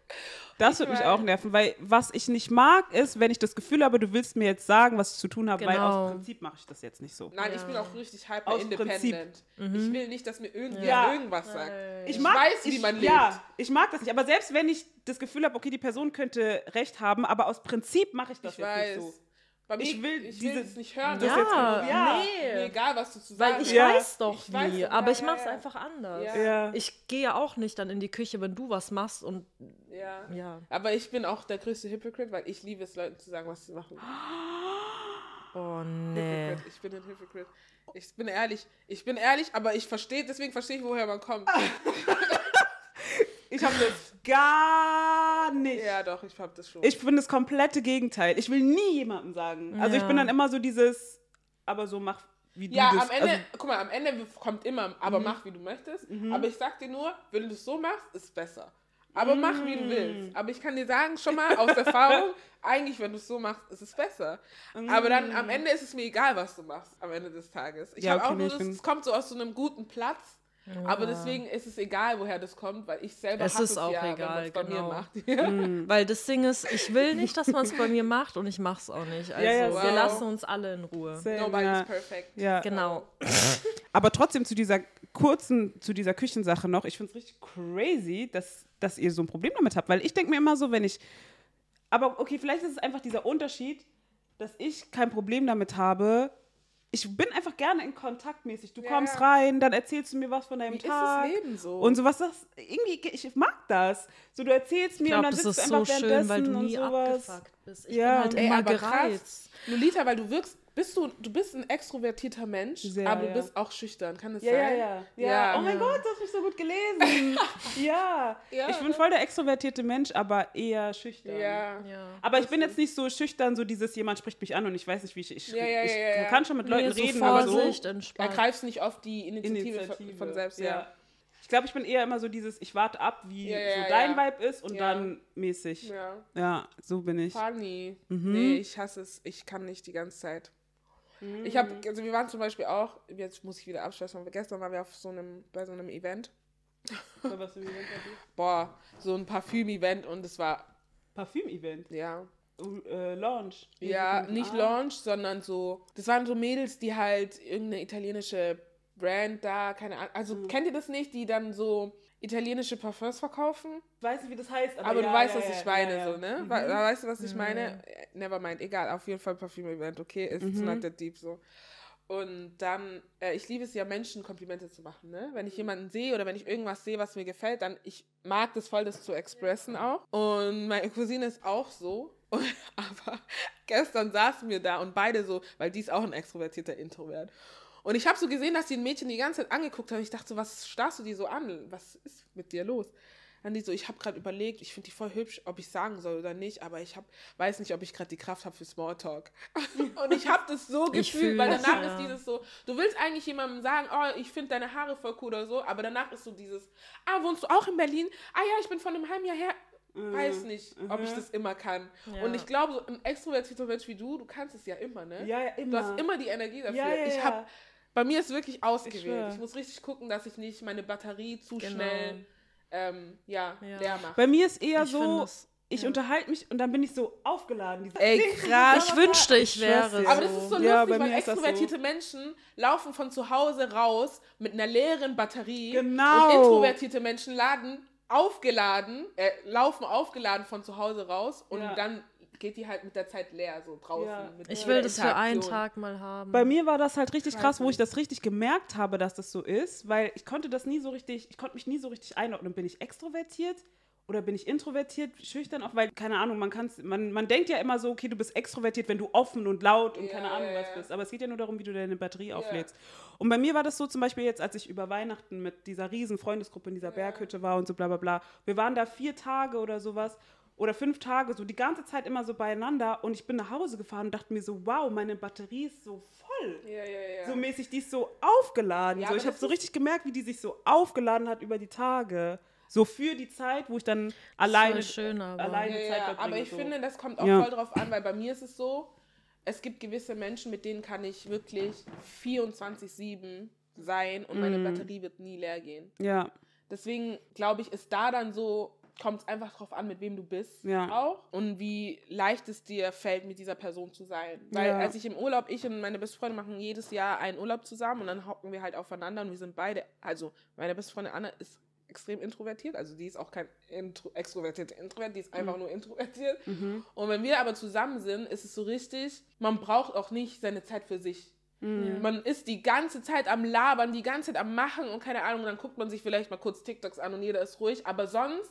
das wird mich auch nerven, weil was ich nicht mag, ist, wenn ich das Gefühl habe, du willst mir jetzt sagen, was ich zu tun habe, weil Genau. aus Prinzip mache ich das jetzt nicht so. Nein, ich Ja. bin auch richtig hyper Aus independent. Ich will nicht, dass mir irgendwer Ja. irgendwas sagt. Ich, Ich mag, weiß, wie ich, man Ja, lebt. ich mag das nicht. Aber selbst wenn ich das Gefühl habe, okay, die Person könnte recht haben, aber aus Prinzip mache ich das Ich jetzt weiß. nicht so. Bei mir, Ich will ich diese- will es nicht hören. das dass jetzt- Ja, ja. Mir nee. egal, was du zu sagen Weil ich Ja. weiß doch Ich weiß wie, doch, aber ja, ich ja, mache es ja. einfach anders. Ja. Ja. Ich gehe ja auch nicht dann in die Küche, wenn du was machst und Ja. ja. Aber ich bin auch der größte Hypocrite, weil ich liebe es, Leuten zu sagen, was sie machen. Oh nee. Hypocrite. Ich bin ein Hypocrite. Ich bin ehrlich. Ich bin ehrlich, aber ich verstehe, deswegen verstehe ich, woher man kommt. (laughs) Ich habe das gar nicht. ja, doch, ich hab das schon. Ich bin das komplette Gegenteil. Ich will nie jemandem sagen. Also ich Ja. bin dann immer so dieses, aber so mach, wie ja, du das. am Ende, Also, guck mal, am Ende kommt immer, aber mach wie du möchtest. Aber ich sag dir nur, wenn du es so machst, ist besser. Aber mach wie du willst. Aber ich kann dir sagen, schon mal aus (laughs) Erfahrung, eigentlich, wenn du es so machst, ist es besser. Aber dann am Ende ist es mir egal, was du machst am Ende des Tages. Ich Ja, habe okay, auch nee, nur ich das, es kommt so aus so einem guten Platz. Aber deswegen ist es egal, woher das kommt, weil ich selber Es hasse ist auch ja, wenn egal, bei genau. mir macht. (laughs) Weil das Ding ist, ich will nicht, dass man es bei mir macht und ich mache es auch nicht. Also ja, wir wow. lassen uns alle in Ruhe. same, Nobody's ja. perfect. Ja. Genau. (laughs) Aber trotzdem zu dieser kurzen, zu dieser Küchensache noch, ich finde es richtig crazy, dass, dass ihr so ein Problem damit habt. Weil ich denke mir immer so, wenn ich. Aber okay, vielleicht ist es einfach dieser Unterschied, dass ich kein Problem damit habe. Ich bin einfach gerne in Kontakt mäßig. Du Ja, kommst ja. rein, dann erzählst du mir was von deinem Wie ist Tag. das Leben so? Und sowas, das irgendwie, ich mag das. So, du erzählst mir Ich und dann das sitzt ist du so einfach schön, weil du währenddessen nie und sowas. abgefuckt bist. Ich Ja. bin halt Ey, immer aber krass. gereizt. Lolita, weil du wirkst, bist du, du bist ein extrovertierter Mensch, Sehr, aber du ja. bist auch schüchtern, kann das Ja, sein? ja, ja. Ja. Oh mein Gott, du hast mich so gut gelesen. (laughs) ja. Ja, Ich bin voll der extrovertierte Mensch, aber eher schüchtern. Ja. Ja. Aber ich bin jetzt nicht so schüchtern, so dieses, jemand spricht mich an und ich weiß nicht, wie ich. Ich, Ja, ja, ich ja, ja, ja. kann schon mit Leuten Nee, so reden, aber so. Entspannt. Ergreifst nicht oft die Initiative, Initiative. von selbst, ja. Ich glaube, ich bin eher immer so dieses, ich warte ab, wie Ja, ja, so dein ja. Vibe ist und Ja. dann mäßig. Ja. Ja, so bin ich. Funny. Mhm. Nee, ich hasse es. Ich kann nicht die ganze Zeit. Ich habe, also wir waren zum Beispiel auch, jetzt muss ich wieder abschließen, gestern waren wir auf so einem, bei so einem Event. Was für ein Event? (laughs) Boah, so ein Parfüm-Event und es war, Parfüm-Event. ja. Oh, äh, Launch. Ja, nicht Ah. Launch, sondern so, das waren so Mädels, die halt irgendeine italienische Brand da, keine Ahnung, also Mhm. kennt ihr das nicht, die dann so italienische Parfums verkaufen? Ich weiß nicht, wie das heißt, aber, Aber ja, du weißt, ja, was ich meine, so, ne? Mhm. We- Weißt du, was ich meine? Äh, Never mind, egal, auf jeden Fall Parfüm-Event, okay? It's Mhm. not that deep, so. Und dann, äh, ich liebe es ja, Menschen Komplimente zu machen, ne? Wenn ich jemanden sehe oder wenn ich irgendwas sehe, was mir gefällt, dann, ich mag das voll, das zu expressen auch. Und meine Cousine ist auch so. (laughs) Und, aber gestern saßen wir da und beide so, weil die ist auch ein extrovertierter Introvert. Und ich habe so gesehen, dass die ein Mädchen die ganze Zeit angeguckt hat. Ich dachte so, was starrst du die so an? Was ist mit dir los? Dann die so, ich habe gerade überlegt, ich finde die voll hübsch, ob ich sagen soll oder nicht, aber ich hab, weiß nicht, ob ich gerade die Kraft habe für Smalltalk. (laughs) Und ich habe das so gefühlt, weil danach ja. ist dieses so, du willst eigentlich jemandem sagen, oh, ich finde deine Haare voll cool oder so, aber danach ist so dieses, ah, wohnst du auch in Berlin? Ah ja, ich bin von einem halben Jahr her. Weiß nicht, ob ich das immer kann. Ja. Und ich glaube, so ein extrovertierter Mensch wie du, du kannst es ja immer, ne? Ja, ja, Du immer. hast immer die Energie dafür. Ja, ja, ich habe bei mir ist wirklich ausgewählt. schwör. Ich, muss richtig gucken, dass ich nicht meine Batterie zu Genau. schnell ähm, ja, Ja. leer mache. Bei mir ist eher Ich so, das- ich ja. unterhalte mich und dann bin ich so aufgeladen. Diese- Ey, krass. Ich wünschte, ich wäre dir. Aber das ist so Ja, lustig, bei weil das so. extrovertierte Menschen laufen von zu Hause raus mit einer leeren Batterie. Genau. Und introvertierte Menschen laden aufgeladen, äh, laufen aufgeladen von zu Hause raus und Ja. dann geht die halt mit der Zeit leer, so draußen. Ja. mit Ich will das für einen. Tag mal haben. Bei mir war das halt richtig krass, wo ich das richtig gemerkt habe, dass das so ist, weil ich konnte das nie so richtig, ich konnte mich nie so richtig einordnen. Bin ich extrovertiert oder bin ich introvertiert, schüchtern auch, weil, keine Ahnung, man kann man, man denkt ja immer so, okay, du bist extrovertiert, wenn du offen und laut und Ja, keine Ahnung ja, was ja. bist. Aber es geht ja nur darum, wie du deine Batterie auflädst. Und bei mir war das so zum Beispiel jetzt, als ich über Weihnachten mit dieser riesen Freundesgruppe in dieser Berghütte war und so bla bla bla. Wir waren da vier Tage oder sowas oder fünf Tage, so die ganze Zeit immer so beieinander und ich bin nach Hause gefahren und dachte mir so, wow, meine Batterie ist so voll Ja, ja, ja. so mäßig, die ist so aufgeladen. So, ich habe so richtig gemerkt, wie die sich so aufgeladen hat über die Tage. So für die Zeit, wo ich dann alleine, schön, aber- alleine Zeit ja, verbringe. aber ich so. finde, das kommt auch voll drauf an, weil bei mir ist es so, es gibt gewisse Menschen, mit denen kann ich wirklich 24-7 sein und meine Mhm. Batterie wird nie leer gehen. Ja, Deswegen glaube ich, ist da dann so, kommt es einfach drauf an, mit wem du bist Ja. auch und wie leicht es dir fällt, mit dieser Person zu sein. Weil Ja. als ich im Urlaub, ich und meine beste Freundin machen jedes Jahr einen Urlaub zusammen und dann hocken wir halt aufeinander und wir sind beide, also meine beste Freundin Anna ist extrem introvertiert, also die ist auch kein intro, extrovertierter Introvert, die ist Mhm. einfach nur introvertiert. Und wenn wir aber zusammen sind, ist es so richtig, man braucht auch nicht seine Zeit für sich. Mhm. Man ist die ganze Zeit am Labern, die ganze Zeit am Machen und keine Ahnung, dann guckt man sich vielleicht mal kurz TikToks an und jeder ist ruhig, aber sonst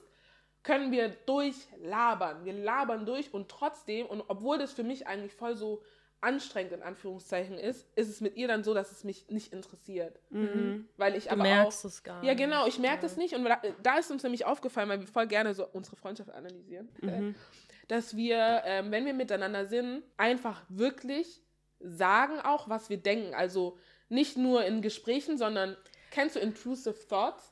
können wir durchlabern. Wir labern durch und trotzdem, und obwohl das für mich eigentlich voll so anstrengend in Anführungszeichen ist, ist es mit ihr dann so, dass es mich nicht interessiert. Mhm. Weil ich du aber merkst auch, es gar Ja, nicht. genau, ich merke das nicht und da, da ist uns nämlich aufgefallen, weil wir voll gerne so unsere Freundschaft analysieren, äh, dass wir, ähm, wenn wir miteinander sind, einfach wirklich sagen auch, was wir denken. Also nicht nur in Gesprächen, sondern kennst du intrusive thoughts?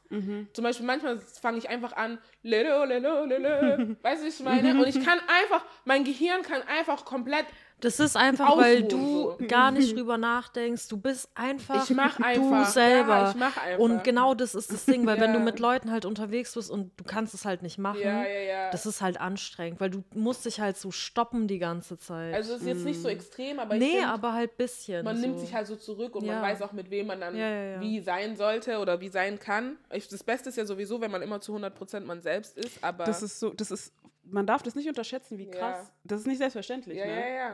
Zum Beispiel manchmal fange ich einfach an, lelo, lelo, lelo. (laughs) weißt du, was ich meine? Und ich kann einfach, mein Gehirn kann einfach komplett Das ist einfach, weil Ausruhen, du gar nicht drüber nachdenkst. Du bist einfach, Ich mach du einfach. selber. Ja, ich mach einfach. Und genau das ist das Ding, weil (laughs) wenn du Ja. mit Leuten halt unterwegs bist und du kannst es halt nicht machen, Ja, ja, ja. das ist halt anstrengend, weil du musst dich halt so stoppen die ganze Zeit. Also es ist jetzt nicht so extrem, aber ich nee, find, aber halt bisschen. man so. nimmt sich halt so zurück und Ja. man weiß auch, mit wem man dann Ja, ja, ja. wie sein sollte oder wie sein kann. Ich, das Beste ist ja sowieso, wenn man immer zu 100% man selbst ist, aber Das ist so, das ist man darf das nicht unterschätzen, wie Ja. krass. Das ist nicht selbstverständlich, Ja, ne? ja, ja.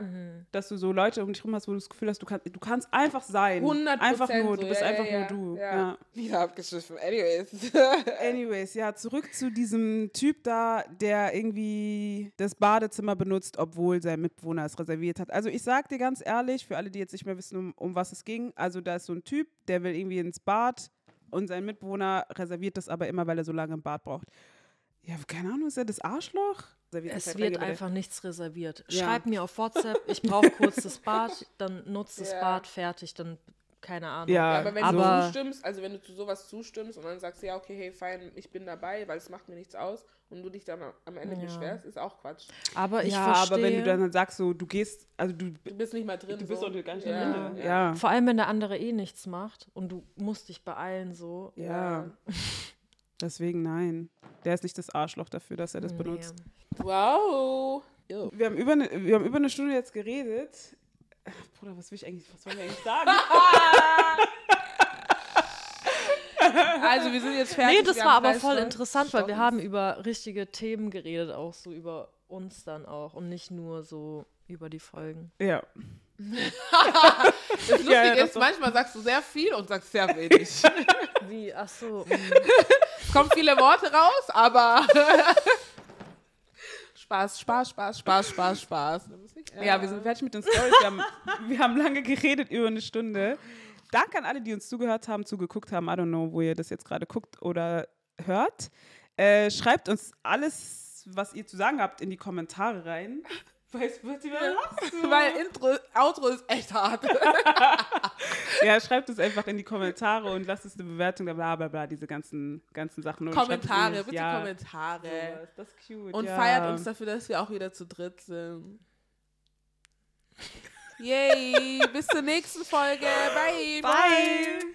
Dass du so Leute um dich rum hast, wo du das Gefühl hast, du, kann, du kannst einfach sein. 100 Einfach nur, so, du bist ja, einfach ja, nur du. Ja. Ja. Wieder abgeschliffen. Anyways. (laughs) Anyways, ja, zurück zu diesem Typ da, der irgendwie das Badezimmer benutzt, obwohl sein Mitbewohner es reserviert hat. Also ich sag dir ganz ehrlich, für alle, die jetzt nicht mehr wissen, um, um was es ging, also da ist so ein Typ, der will irgendwie ins Bad und sein Mitbewohner reserviert das aber immer, weil er so lange im Bad braucht. Ja, keine Ahnung, ist er das Arschloch? Es wird einfach nichts reserviert. Ja. Schreib mir auf WhatsApp, ich (laughs) brauche kurz das Bad, dann nutzt das Ja. Bad, fertig, dann keine Ahnung. Ja, Ja, aber wenn aber- du zustimmst, also wenn du zu sowas zustimmst und dann sagst, ja, okay, hey, fein, ich bin dabei, weil es macht mir nichts aus und du dich dann am Ende Ja. beschwerst, ist auch Quatsch. Aber ich ja, verstehe, aber wenn du dann sagst, so, du gehst, also du, Du bist nicht mal drin. du bist so. doch gar nicht ja, drin. Ja. Ja. vor allem wenn der andere eh nichts macht und du musst dich beeilen so. Ja. Deswegen nein. Der ist nicht das Arschloch dafür, dass er das Nee. benutzt. Wow. Wir haben, über eine, wir haben über eine Stunde jetzt geredet. Ach, Bruder, was will ich eigentlich, was wollen wir eigentlich sagen? (laughs) Also wir sind jetzt fertig. Nee, das war aber voll Stunden. interessant, weil wir haben über richtige Themen geredet, auch so über uns dann auch und nicht nur so über die Folgen. ja. Das Lustige (laughs) Ja, ja, ist, doch. manchmal sagst du sehr viel und sagst sehr wenig. (laughs) Wie? Ach so. (laughs) es kommen viele Worte raus, aber Spaß, Spaß, Spaß, Spaß, Spaß, Spaß. ja, wir sind fertig mit den Stories. Wir haben, wir haben lange geredet, über eine Stunde. Danke an alle, die uns zugehört haben, zugeguckt haben. I don't know, wo ihr das jetzt gerade guckt oder hört. Äh, schreibt uns alles, was ihr zu sagen habt, in die Kommentare rein. Weiß, wird ihr (laughs) Weil Intro, Outro ist echt hart. (laughs) Ja, schreibt es einfach in die Kommentare und lasst es eine Bewertung, bla bla bla, diese ganzen, ganzen Sachen. Es Kommentare, in- bitte ja, Kommentare. Das ist cute. Und ja. feiert uns dafür, dass wir auch wieder zu dritt sind. Yay, bis zur nächsten Folge. Bye. Bye.